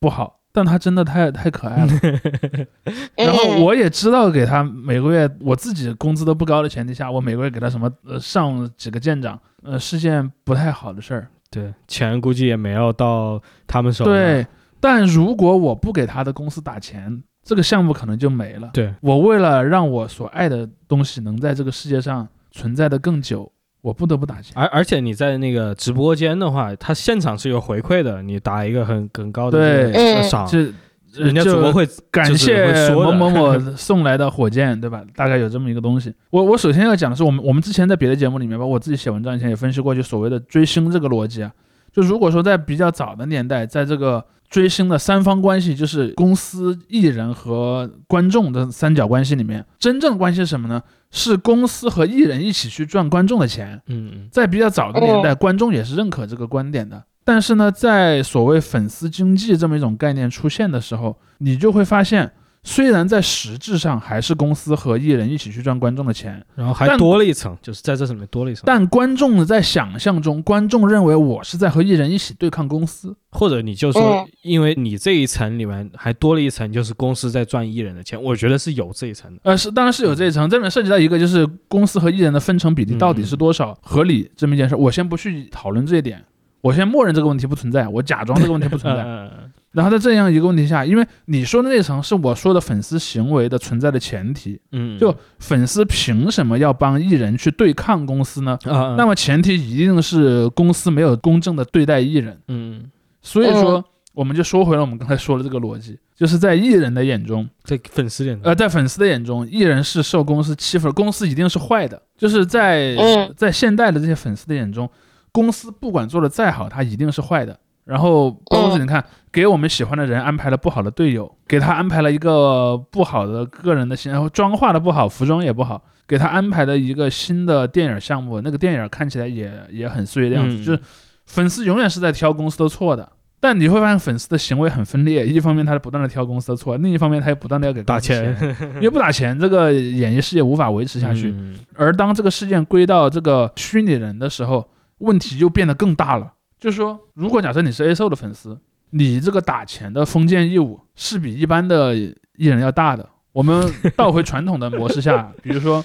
不好，但他真的太太可爱了。[laughs] [laughs] 然后嗯我也知道，给他每个月我自己工资都不高的前提下，我每个月给他什么呃上几个舰长，呃是件不太好的事儿。对，钱估计也没有到他们手里。对，但如果我不给他的公司打钱，这个项目可能就没了。对，我为了让我所爱的东西能在这个世界上存在的更久，我不得不打钱。而而且你在那个直播间的话，他现场是有回馈的，你打一个很很高的赏，这人家就主播会感谢某某某 [laughs] 送来的火箭，对吧？大概有这么一个东西。我我首先要讲的是，我们我们之前在别的节目里面，包括我自己写文章以前也分析过，就所谓的追星这个逻辑啊。就如果说在比较早的年代，在这个追星的三方关系，就是公司、艺人和观众的三角关系里面，真正关系是什么呢？是公司和艺人一起去赚观众的钱。嗯嗯在比较早的年代，观众也是认可这个观点的。但是呢，在所谓粉丝经济这么一种概念出现的时候，你就会发现，虽然在实质上还是公司和艺人一起去赚观众的钱，然后还多了一层，就是在这里面多了一层。但观众在想象中，观众认为我是在和艺人一起对抗公司。或者你就说嗯，因为你这一层里面还多了一层，就是公司在赚艺人的钱，我觉得是有这一层的。呃，是当然是有这一层，这里面涉及到一个就是公司和艺人的分成比例到底是多少合理这么一件事。我先不去讨论这一点，我先默认这个问题不存在，我假装这个问题不存在。嗯 [laughs] 然后在这样一个问题下，因为你说的那层是我说的粉丝行为的存在的前提，嗯，就粉丝凭什么要帮艺人去对抗公司呢？啊，那么前提一定是公司没有公正的对待艺人。嗯，所以说，我们就说回了我们刚才说的这个逻辑，就是在艺人的眼中，在粉丝眼中，呃，在粉丝的眼中，艺人是受公司欺负，公司一定是坏的。就是在嗯在现代的这些粉丝的眼中，公司不管做的再好，它一定是坏的。然后包括你看，给我们喜欢的人安排了不好的队友，给他安排了一个不好的个人的形象，妆化的不好，服装也不好，给他安排了一个新的电影项目，那个电影看起来也也很碎的样子，嗯就是粉丝永远是在挑公司的错的。但你会发现粉丝的行为很分裂，一方面他是不断的挑公司的错，另一方面他又不断的要给打钱，钱因为不打钱，这个演艺事业无法维持下去。嗯而当这个事件归到这个虚拟人的时候，问题就变得更大了。就是说，如果假设你是 A 售的粉丝，你这个打钱的封建义务是比一般的艺人要大的。我们倒回传统的模式下，[laughs] 比如说，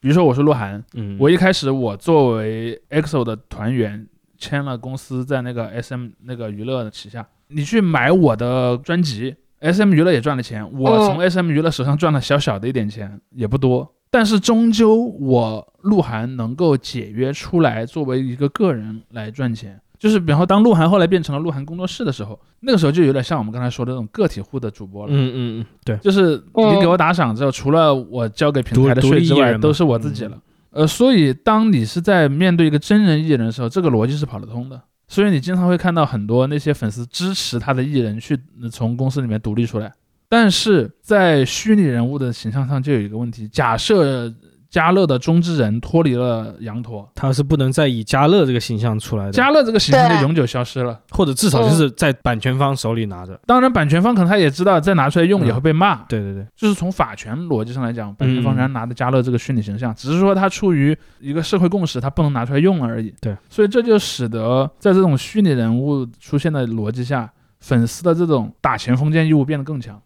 比如说我是鹿晗，嗯，我一开始我作为 EXO 的团员，签了公司在那个 SM 那个娱乐的旗下，你去买我的专辑，SM 娱乐也赚了钱，我从 SM 娱乐手上赚了小小的一点钱，也不多，但是终究我鹿晗能够解约出来，作为一个个人来赚钱。就是，比方说，当鹿晗后来变成了鹿晗工作室的时候，那个时候就有点像我们刚才说的那种个体户的主播了。嗯嗯嗯，对，就是你给我打赏之后，除了我交给平台的税之外，都是我自己了。呃，所以当你是在面对一个真人艺人的时候，这个逻辑是跑得通的。所以你经常会看到很多那些粉丝支持他的艺人去呃从公司里面独立出来，但是在虚拟人物的形象上就有一个问题：假设加乐的中之人脱离了羊驼，他是不能再以加乐这个形象出来的，加乐这个形象就永久消失了。或者至少就是在版权方手里拿着。当然，版权方可能他也知道再拿出来用嗯也会被骂，对对对，就是从法权逻辑上来讲，版权方嗯仍然拿着加乐这个虚拟形象，只是说他出于一个社会共识，他不能拿出来用而已。对，所以这就使得在这种虚拟人物出现的逻辑下，粉丝的这种打钱封建义务变得更强。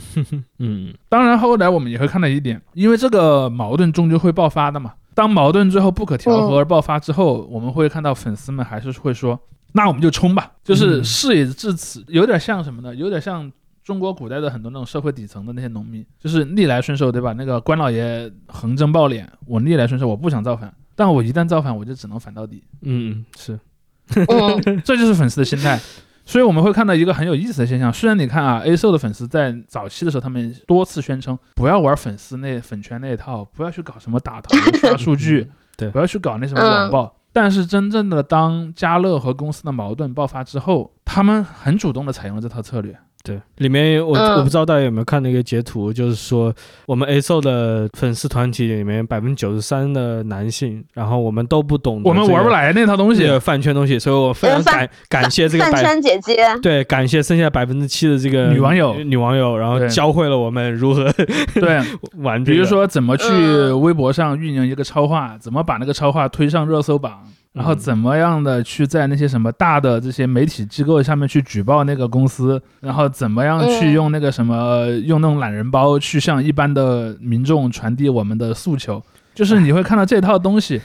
[laughs] 嗯当然，后来我们也会看到一点，因为这个矛盾终究会爆发的嘛。当矛盾最后不可调和而爆发之后，我们会看到粉丝们还是会说：“那我们就冲吧！”就是嗯事已至此，有点像什么呢？有点像中国古代的很多那种社会底层的那些农民，就是逆来顺受，对吧？那个官老爷横征暴敛，我逆来顺受，我不想造反，但我一旦造反，我就只能反到底。嗯是，嗯 [laughs] 这就是粉丝的心态。[laughs] 所以我们会看到一个很有意思的现象，虽然你看啊，A 兽的粉丝在早期的时候，他们多次宣称不要玩粉丝那粉圈那一套，不要去搞什么打头刷数据，[laughs] 对不要去搞那什么网暴。但是真正的当嘉乐和公司的矛盾爆发之后，他们很主动的采用了这套策略。对，里面我、嗯。我不知道大家有没有看那个截图，就是说我们 A o 的粉丝团体里面百分之九十三的男性，然后我们都不懂得我们玩不来那套东西。这，个饭圈东西，所以我非常感感谢这个饭百圈姐姐，对感谢剩下百分之七的这个女网友。女网友，然后教会了我们如何对，[laughs] 玩这个，比如说怎么去嗯。微博上运营一个超话，怎么把那个超话推上热搜榜，然后嗯怎么样的去在那些什么大的这些媒体机构下面去举报那个公司，然后怎么样去嗯用那个什么用那种懒人包去向一般的民众传递我们的诉求。就是你会看到这套东西，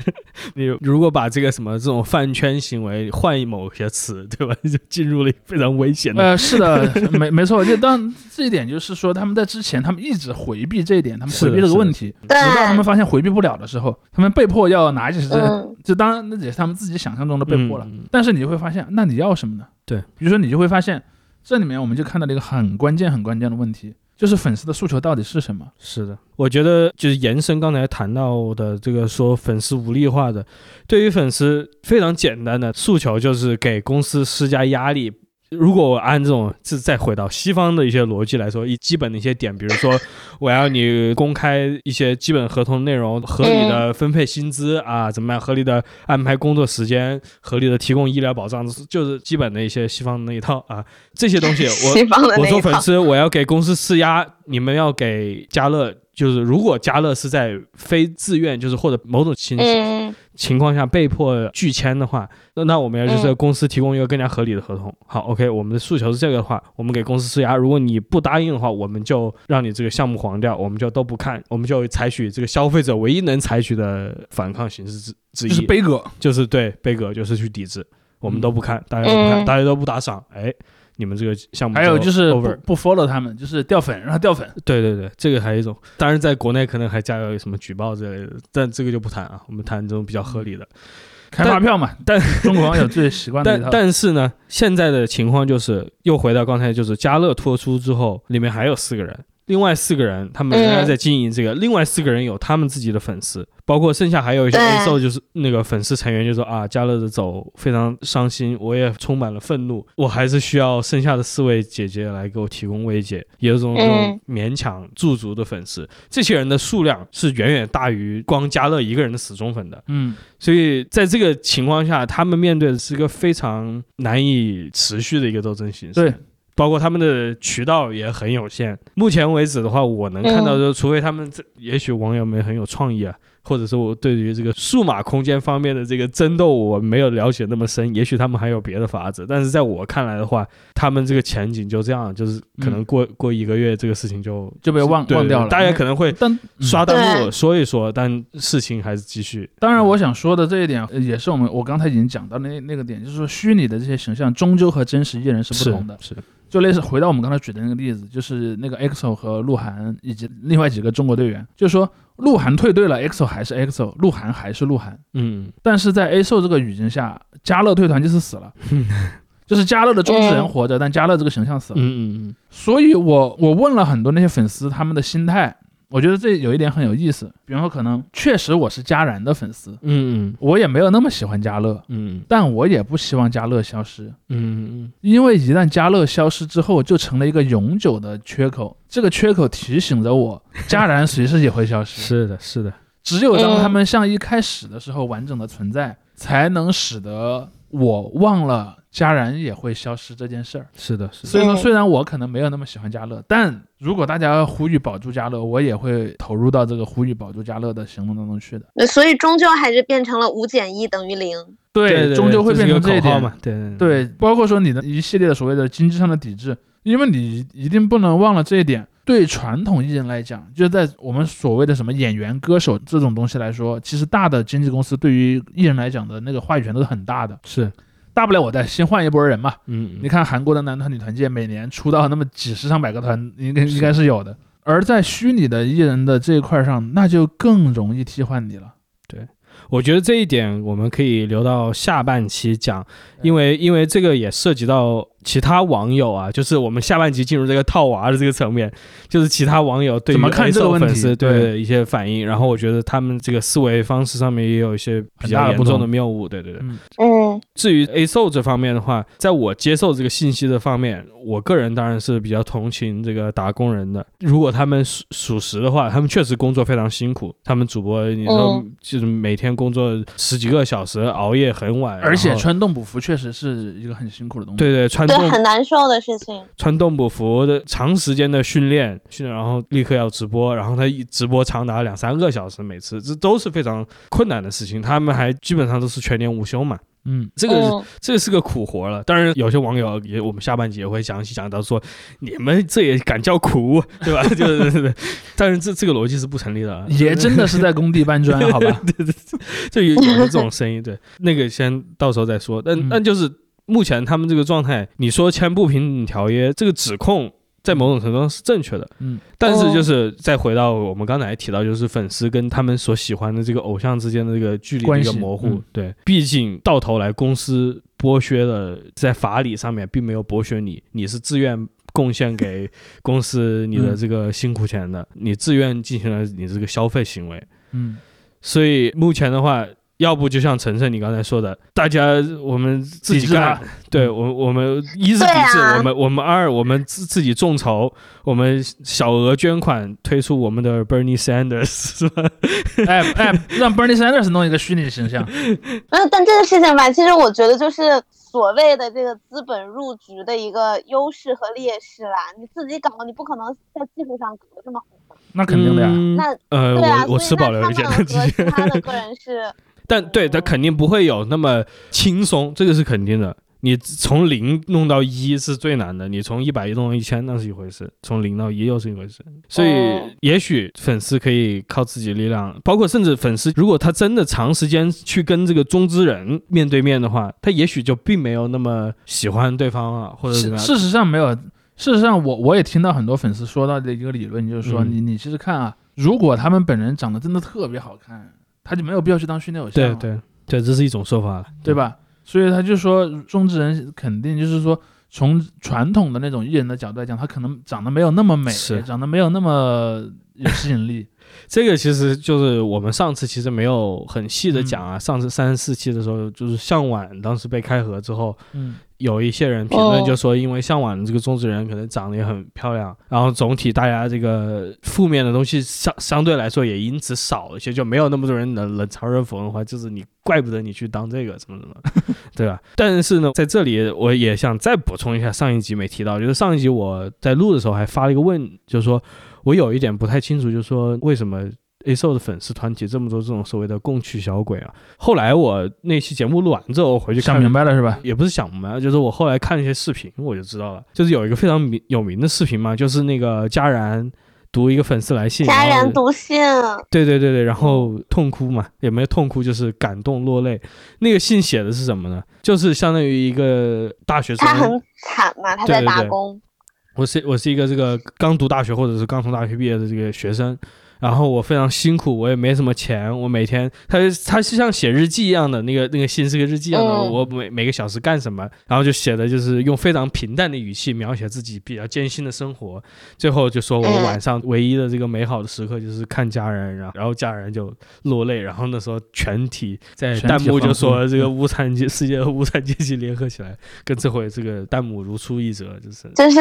[laughs] 你如果把这个什么这种饭圈行为换某些词，对吧？[laughs] 就进入了非常危险的。呃，是的，[laughs] 没没错。就当这一点就是说，他们在之前他们一直回避这一点，他们回避这个问题，直到他们发现回避不了的时候，他们被迫要拿起这，就当然那也是他们自己想象中的被迫了。但是你就会发现，那你要什么呢？对，比如说你就会发现，这里面我们就看到了一个很关键、很关键的问题。就是粉丝的诉求到底是什么？是的，我觉得就是延伸刚才谈到的这个说粉丝无力化的，对于粉丝非常简单的诉求就是给公司施加压力。如果我按这种，是再回到西方的一些逻辑来说，一基本的一些点，比如说 [laughs] 我要你公开一些基本合同内容，合理的分配薪资啊，怎么样，合理的安排工作时间，合理的提供医疗保障，就是基本的一些西方那一套啊，这些东西，[laughs] 我我做粉丝，我要给公司施压，你们要给加乐。就是如果加乐是在非自愿，就是或者某种情情况下被迫拒签的话，那那我们要就是公司提供一个更加合理的合同。好，OK，我们的诉求是这个的话，我们给公司施压。如果你不答应的话，我们就让你这个项目黄掉，我们就都不看，我们就采取这个消费者唯一能采取的反抗形式之之一，就是悲歌，就是对悲歌，就是去抵制，我们都不看，大家都不看，大家都不打赏，哎。你们这个项目还有就是不不 follow 他们，就是掉粉，让他掉粉。对对对，这个还有一种，当然在国内可能还加有什么举报之类的，但这个就不谈啊，我们谈这种比较合理的，开发票嘛。但中国网友最习惯的但但是呢，现在的情况就是又回到刚才，就是加乐脱出之后，里面还有四个人。另外四个人，他们仍然在经营这个。另外四个人有他们自己的粉丝，包括剩下还有一些 A 售，就是那个粉丝成员就说啊，加乐的走非常伤心，我也充满了愤怒，我还是需要剩下的四位姐姐来给我提供慰藉。也有种这种勉强驻足的粉丝，这些人的数量是远远大于光加乐一个人的死忠粉的。嗯，所以在这个情况下，他们面对的是一个非常难以持续的一个斗争形式。对。包括他们的渠道也很有限。目前为止的话，我能看到，就除非他们这，也许网友们很有创意啊，或者是我对于这个数码空间方面的这个争斗，我没有了解那么深，也许他们还有别的法子。但是在我看来的话，他们这个前景就这样，就是可能过过一个月，这个事情就就被忘忘掉了。大家可能会刷弹幕说一说，但事情还是继续。当然，我想说的这一点，也是我们我刚才已经讲到那那个点，就是说虚拟的这些形象终究和真实艺人是不同的。是。就类似回到我们刚才举的那个例子，就是那个 EXO 和鹿晗以及另外几个中国队员，就是说鹿晗退队了，EXO 还是 EXO，鹿晗还是鹿晗。嗯，但是在 A 兽这个语境下，嘉乐退团就是死了，[laughs] 就是嘉乐的忠实人活着，但嘉乐这个形象死了。嗯嗯嗯。所以我我问了很多那些粉丝他们的心态。我觉得这有一点很有意思，比方说，可能确实我是嘉然的粉丝，嗯嗯，我也没有那么喜欢嘉乐，嗯，但我也不希望嘉乐消失，嗯嗯，因为一旦嘉乐消失之后，就成了一个永久的缺口，这个缺口提醒着我，[laughs] 嘉然随时也会消失，是的，是的，只有当他们像一开始的时候完整的存在，才能使得我忘了。嘉然也会消失这件事儿，是的，是。所以说，虽然我可能没有那么喜欢家乐，但如果大家呼吁保住家乐，我也会投入到这个呼吁保住家乐的行动当中去的。那所以终究还是变成了五减一等于零。对，终究会变成这一点嘛。对对，包括说你的一系列的所谓的经济上的抵制，因为你一定不能忘了这一点。对传统艺人来讲，就是在我们所谓的什么演员、歌手这种东西来说，其实大的经纪公司对于艺人来讲的那个话语权都是很大的。是。大不了我再新换一波人嘛。嗯，你看韩国的男团女团界，每年出道那么几十上百个团，应该应该是有的。而在虚拟的艺人的这一块上，那就更容易替换你了。对，我觉得这一点我们可以留到下半期讲，因为因为这个也涉及到。其他网友啊，就是我们下半集进入这个套娃的这个层面，就是其他网友对怎么看这个问题对一些反应，然后我觉得他们这个思维方式上面也有一些比较严重的谬误，对对对。嗯。至于 A o 这方面的话，在我接受这个信息的方面，我个人当然是比较同情这个打工人的。如果他们属属实的话，他们确实工作非常辛苦，他们主播你说就是每天工作十几个小时，熬夜很晚，而且穿动补服确实是一个很辛苦的东西。对对，穿。很难受的事情。[laughs] 穿动补服的长时间的训练，训练然后立刻要直播，然后他一直播长达两三个小时，每次这都是非常困难的事情。他们还基本上都是全年无休嘛。嗯，这个嗯这个是个苦活了。当然，有些网友也我们下半集也会详细讲到说，你们这也敢叫苦，[laughs] 对吧？[laughs] 就是，但是这这个逻辑是不成立的啊。爷真的是在工地搬砖，好吧？对对对就有有的这种声音，对，那个先到时候再说。但嗯但就是目前他们这个状态，你说签不平等条约这个指控。在某种程度上是正确的，嗯，但是就是再回到我们刚才提到，就是粉丝跟他们所喜欢的这个偶像之间的这个距离一个模糊。嗯对，毕竟到头来公司剥削了，在法理上面并没有剥削你，你是自愿贡献给公司你的嗯这个辛苦钱的，你自愿进行了你这个消费行为。嗯，所以目前的话，要不就像晨晨你刚才说的，大家我们自己干，对我我们一是抵制，啊我们我们二我们自自己众筹，我们小额捐款推出我们的 Bernie Sanders 是吧？哎哎，让 Bernie Sanders 弄一个虚拟形象，[laughs] 嗯，但这个事情吧，其实我觉得就是所谓的这个资本入局的一个优势和劣势啦。你自己搞，你不可能在技术上搞得这么好。那肯定的呀。嗯那呃，对啊，我我所以持保留那他们意见其他的个人是，但对他肯定不会有那么轻松，这个是肯定的。你从零弄到一是最难的，你从一百弄到一千那是一回事，从零到一又是一回事。所以哦也许粉丝可以靠自己力量，包括甚至粉丝如果他真的长时间去跟这个中之人面对面的话，他也许就并没有那么喜欢对方啊，或者怎么样。事事实上没有，事实上我我也听到很多粉丝说到的一个理论，就是说嗯你你其实看啊，如果他们本人长得真的特别好看，他就没有必要去当训练偶像了，对对对，这是一种说法了，对？吧？所以他就说中之人肯定就是说。从传统的那种艺人的角度来讲，他可能长得没有那么美是，长得没有那么有吸引力。[laughs] 这个其实就是我们上次其实没有很细的讲嗯啊，上次三十四期的时候，就是向晚当时被开盒之后，嗯，有一些人评论哦就说，因为向晚这个中之人可能长得也很漂亮，然后总体大家这个负面的东西相相对来说也因此少一些，就没有那么多人冷冷嘲热讽的话，就是你怪不得你去当这个什么什么，[laughs] 对吧？但是呢，在这里我也想再补充一下上一集没提到，就是上一集我在录的时候还发了一个问，就是说我有一点不太清楚，就是说为什么。A 兽的粉丝团体这么多这种所谓的共取小鬼啊，后来我那期节目录完之后，我回去看想明白了是吧？也不是想明白，就是我后来看一些视频，我就知道了，就是有一个非常名有名的视频嘛，就是那个佳然读一个粉丝来信，戛然读信，对对对对，然后痛哭嘛，也没有痛哭，就是感动落泪。那个信写的是什么呢？就是相当于一个大学生他，很惨嘛，他在对对对打工。我是我是一个这个刚读大学或者是刚从大学毕业的这个学生，然后我非常辛苦，我也没什么钱，我每天他他是像写日记一样的，那个那个信是个日记一样的，嗯我每每个小时干什么，然后就写的就是用非常平淡的语气描写自己比较艰辛的生活，最后就说我嗯晚上唯一的这个美好的时刻就是看家人，然后然后家人就落泪，然后那时候全体在弹幕就说这个无产阶世界和无产阶级联合起来，跟这回这个弹幕如出一辙，就是。就是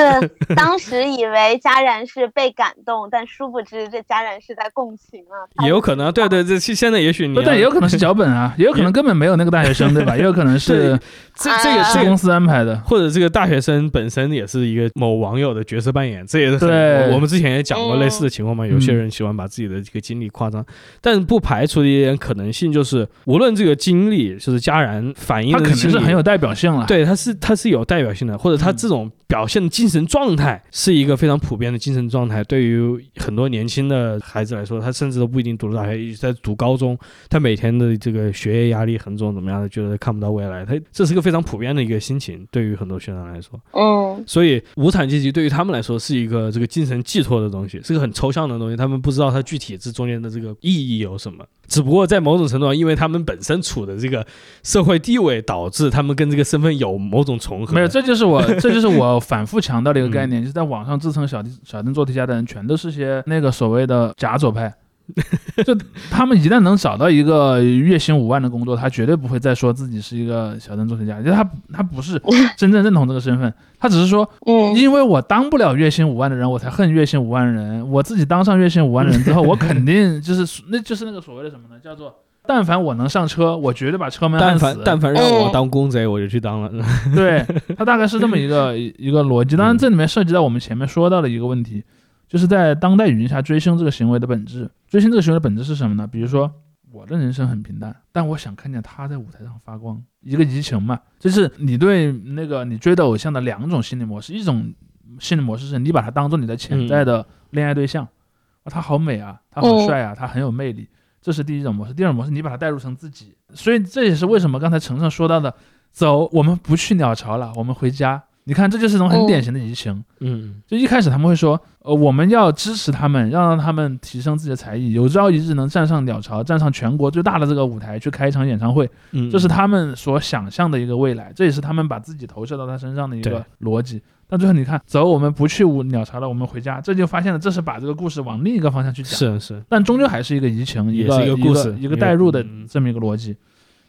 当时以为家人是被感动，但殊不知这家人是在共情啊。[laughs] 也有可能，对对，对现在也许你但也有可能是 [laughs] 脚本啊，[laughs] 也有可能根本没有那个大学生，对吧？也有可能是这这个啊这个是公司安排的。或者这个大学生本身也是一个某网友的角色扮演，这也是对我我们之前也讲过嗯类似的情况嘛。有些人喜欢把自己的这个经历夸张，但不排除的一点可能性就是，无论这个经历就是家然反映他的经历肯定是很有代表性了。，对，他是他是有代表性的，或者他嗯这种表现的精神状态是一个非常普遍的精神状态。对于很多年轻的孩子来说，他甚至都不一定读了大学，一直在读高中，他每天的这个学业压力很重，怎么样的，觉得看不到未来，他这是个非常普遍的一个心情，对于很多学生来说。嗯，所以无产阶级对于他们来说是一个这个精神寄托的东西，是个很抽象的东西，他们不知道它具体这中间的这个意义有什么。只不过在某种程度上，因为他们本身处的这个社会地位，导致他们跟这个身份有某种重合。没有，这就是我 [laughs] 这就是我反复强调的一个概嗯念，就是在网上自称小弟小镇做题家的人，全都是些那个所谓的假左派。[laughs] 就他们一旦能找到一个月薪五万的工作，他绝对不会再说自己是一个小镇做题家，就他他不是 [laughs] 真正认同这个身份，他只是说，嗯，因为我当不了月薪五万的人，我才恨月薪五万的人。我自己当上月薪五万的人之后，[laughs] 我肯定就是那就是那个所谓的什么呢？叫做但凡我能上车，我绝对把车门但按死。凡但凡让我嗯当公贼，我就去当了。对，他大概是这么一个一一个逻辑。当然，嗯这里面涉及到我们前面说到的一个问题，就是在当代语境下追星这个行为的本质。追星这个行为的本质是什么呢？比如说，我的人生很平淡，但我想看见他在舞台上发光，一个移情嘛，就是你对那个你追的偶像的两种心理模式，一种心理模式是你把他当做你的潜在的恋爱对象，啊，他好美啊，他好帅啊，他很有魅力，这是第一种模式。第二种模式，你把他代入成自己，所以这也是为什么刚才程程说到的，走，我们不去鸟巢了，我们回家。你看，这就是一种很典型的移情。嗯，就一开始他们会说，呃，我们要支持他们，要让他们提升自己的才艺，有朝一日能站上鸟巢，站上全国最大的这个舞台去开一场演唱会。嗯，这是他们所想象的一个未来，这也是他们把自己投射到他身上的一个逻辑。但最后你看，走，我们不去舞鸟巢了，我们回家，这就发现了，这是把这个故事往另一个方向去讲。是是，但终究还是一个移情，也是一个故事，一个代入的这么一个逻辑。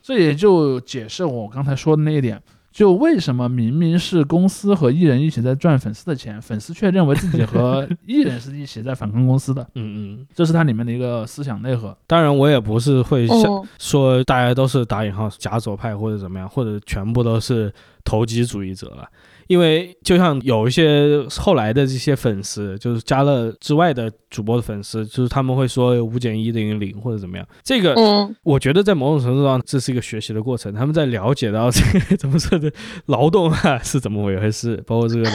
这也就解释我刚才说的那一点。就为什么明明是公司和艺人一起在赚粉丝的钱，[laughs] 粉丝却认为自己和 [laughs] 艺人是一起在反抗公司的？嗯嗯，这是它里面的一个思想内核。当然，我也不是会想说大家都是打引号假左派或者怎么样，或者全部都是投机主义者了。因为就像有一些后来的这些粉丝，就是加了之外的主播的粉丝，就是他们会说五减一等于零或者怎么样。这个，我觉得在某种程度上这是一个学习的过程。他们在了解到这个怎么说的劳动啊是怎么回事，包括这个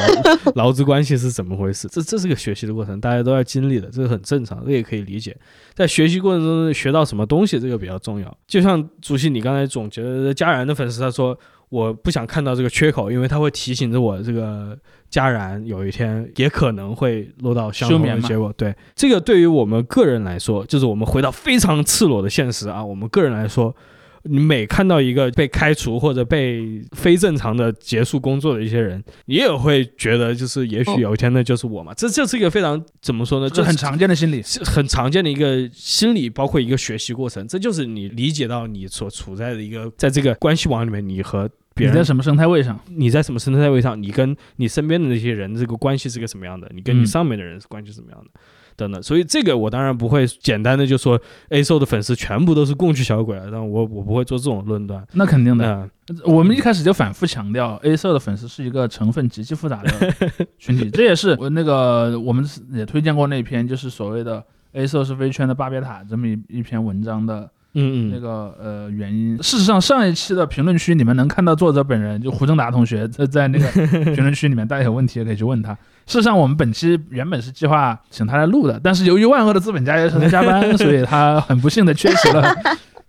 劳 [laughs] 劳资关系是怎么回事，这这是个学习的过程，大家都要经历的，这是很正常，这也可以理解。在学习过程中学到什么东西，这个比较重要。就像主席你刚才总结的，佳然的粉丝他说。我不想看到这个缺口，因为它会提醒着我，这个家然有一天也可能会落到相同的结果。对这个，对于我们个人来说，就是我们回到非常赤裸的现实啊，我们个人来说。你每看到一个被开除或者被非正常的结束工作的一些人，你也会觉得就是也许有一天那就是我嘛？这这是一个非常怎么说呢？这很常见的心理，是很常见的一个心理，包括一个学习过程。这就是你理解到你所处在的一个在这个关系网里面，你和别人在什么生态位上？你在什么生态位上？你跟你身边的那些人这个关系是个什么样的？你跟你上面的人是关系什么样的？等等，所以这个我当然不会简单的就说 A o 的粉丝全部都是共区小鬼了，但我我不会做这种论断。那肯定的，我们一开始就反复强调 A o 的粉丝是一个成分极其复杂的 [laughs] 群体，这也是我那个我们也推荐过那篇，就是所谓的 A o 是 V 圈的巴别塔这么一一篇文章的。嗯嗯，那个呃原因，事实上上一期的评论区你们能看到作者本人，就胡正达同学在在那个 [laughs] 评论区里面，大家有问题也可以去问他。事实上我们本期原本是计划请他来录的，但是由于万恶的资本家也可能加班，[laughs] 所以他很不幸的缺席了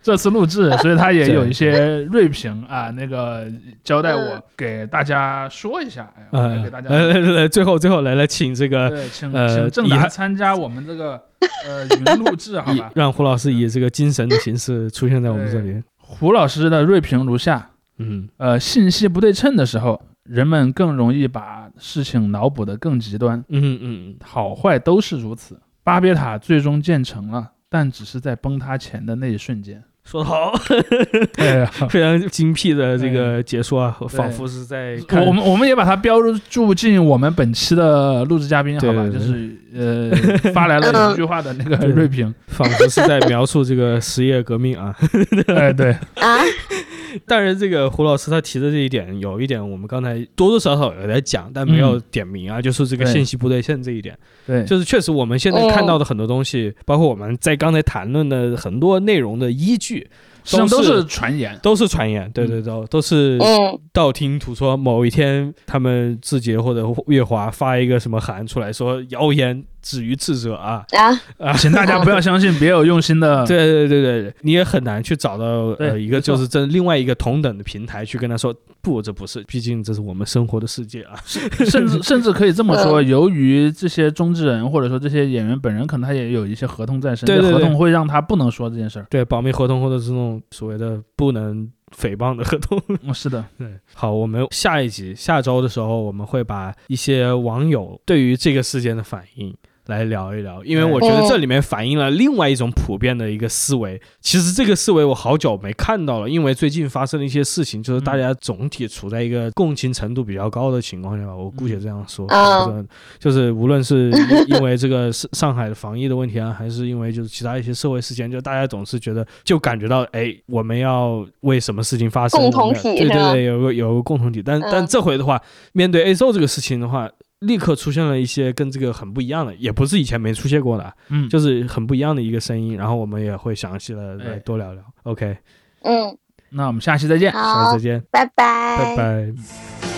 这次录制，所以他也有一些锐评啊，那个交代我给大家说一下，哎，给大家来来来，最后最后来来请这个请请正达参加我们这个。呃，云录制 [laughs] 好吧，让胡老师以这个精神的形式出现在我们这里。胡老师的锐评如下：嗯，呃，信息不对称的时候，人们更容易把事情脑补得更极端。嗯嗯，好坏都是如此。巴别塔最终建成了，但只是在崩塌前的那一瞬间。说得好，对，非常精辟的这个解说啊，仿佛是在我们我们也把它标注进我们本期的录制嘉宾，好吧，就是呃发来了两句话的那个锐评，仿佛是在描述这个实业革命啊，[laughs] 哎对。啊。但是这个胡老师他提的这一点，有一点我们刚才多多少少有在讲，但没有点名啊，就是这个信息不对称这一点。对，就是确实我们现在看到的很多东西，包括我们在刚才谈论的很多内容的依据，都都是传言，都是传言。对对对，都是道听途说。某一天，他们字节或者月华发一个什么函出来说谣言。止于智者啊啊！请大家不要相信别有用心的。[laughs] 对对对对，你也很难去找到呃一个就是这另外一个同等的平台去跟他说不，这不是，毕竟这是我们生活的世界啊。甚至 [laughs] 甚至可以这么说，由于这些中之人或者说这些演员本人可能他也有一些合同在身，对合同会让他不能说这件事儿。对，保密合同或者是那种所谓的不能。诽谤的合同，[laughs] 是的，对。好，我们下一集下周的时候，我们会把一些网友对于这个事件的反应。来聊一聊，因为我觉得这里面反映了另外一种普遍的一个思维。其实这个思维我好久没看到了，因为最近发生了一些事情，就是大家总体处在一个共情程度比较高的情况下，我姑且这样说，就是无论是因为这个上上海的防疫的问题啊，还是因为就是其他一些社会事件，就大家总是觉得就感觉到，哎，我们要为什么事情发生？共同体，对对对，有个有个共同体。但但这回的话，面对 A O 这个事情的话。立刻出现了一些跟这个很不一样的，也不是以前没出现过的，嗯，就是很不一样的一个声音。然后我们也会详细的来哎多聊聊。OK，嗯，那我们下期再见。下期再，见，拜拜，拜拜。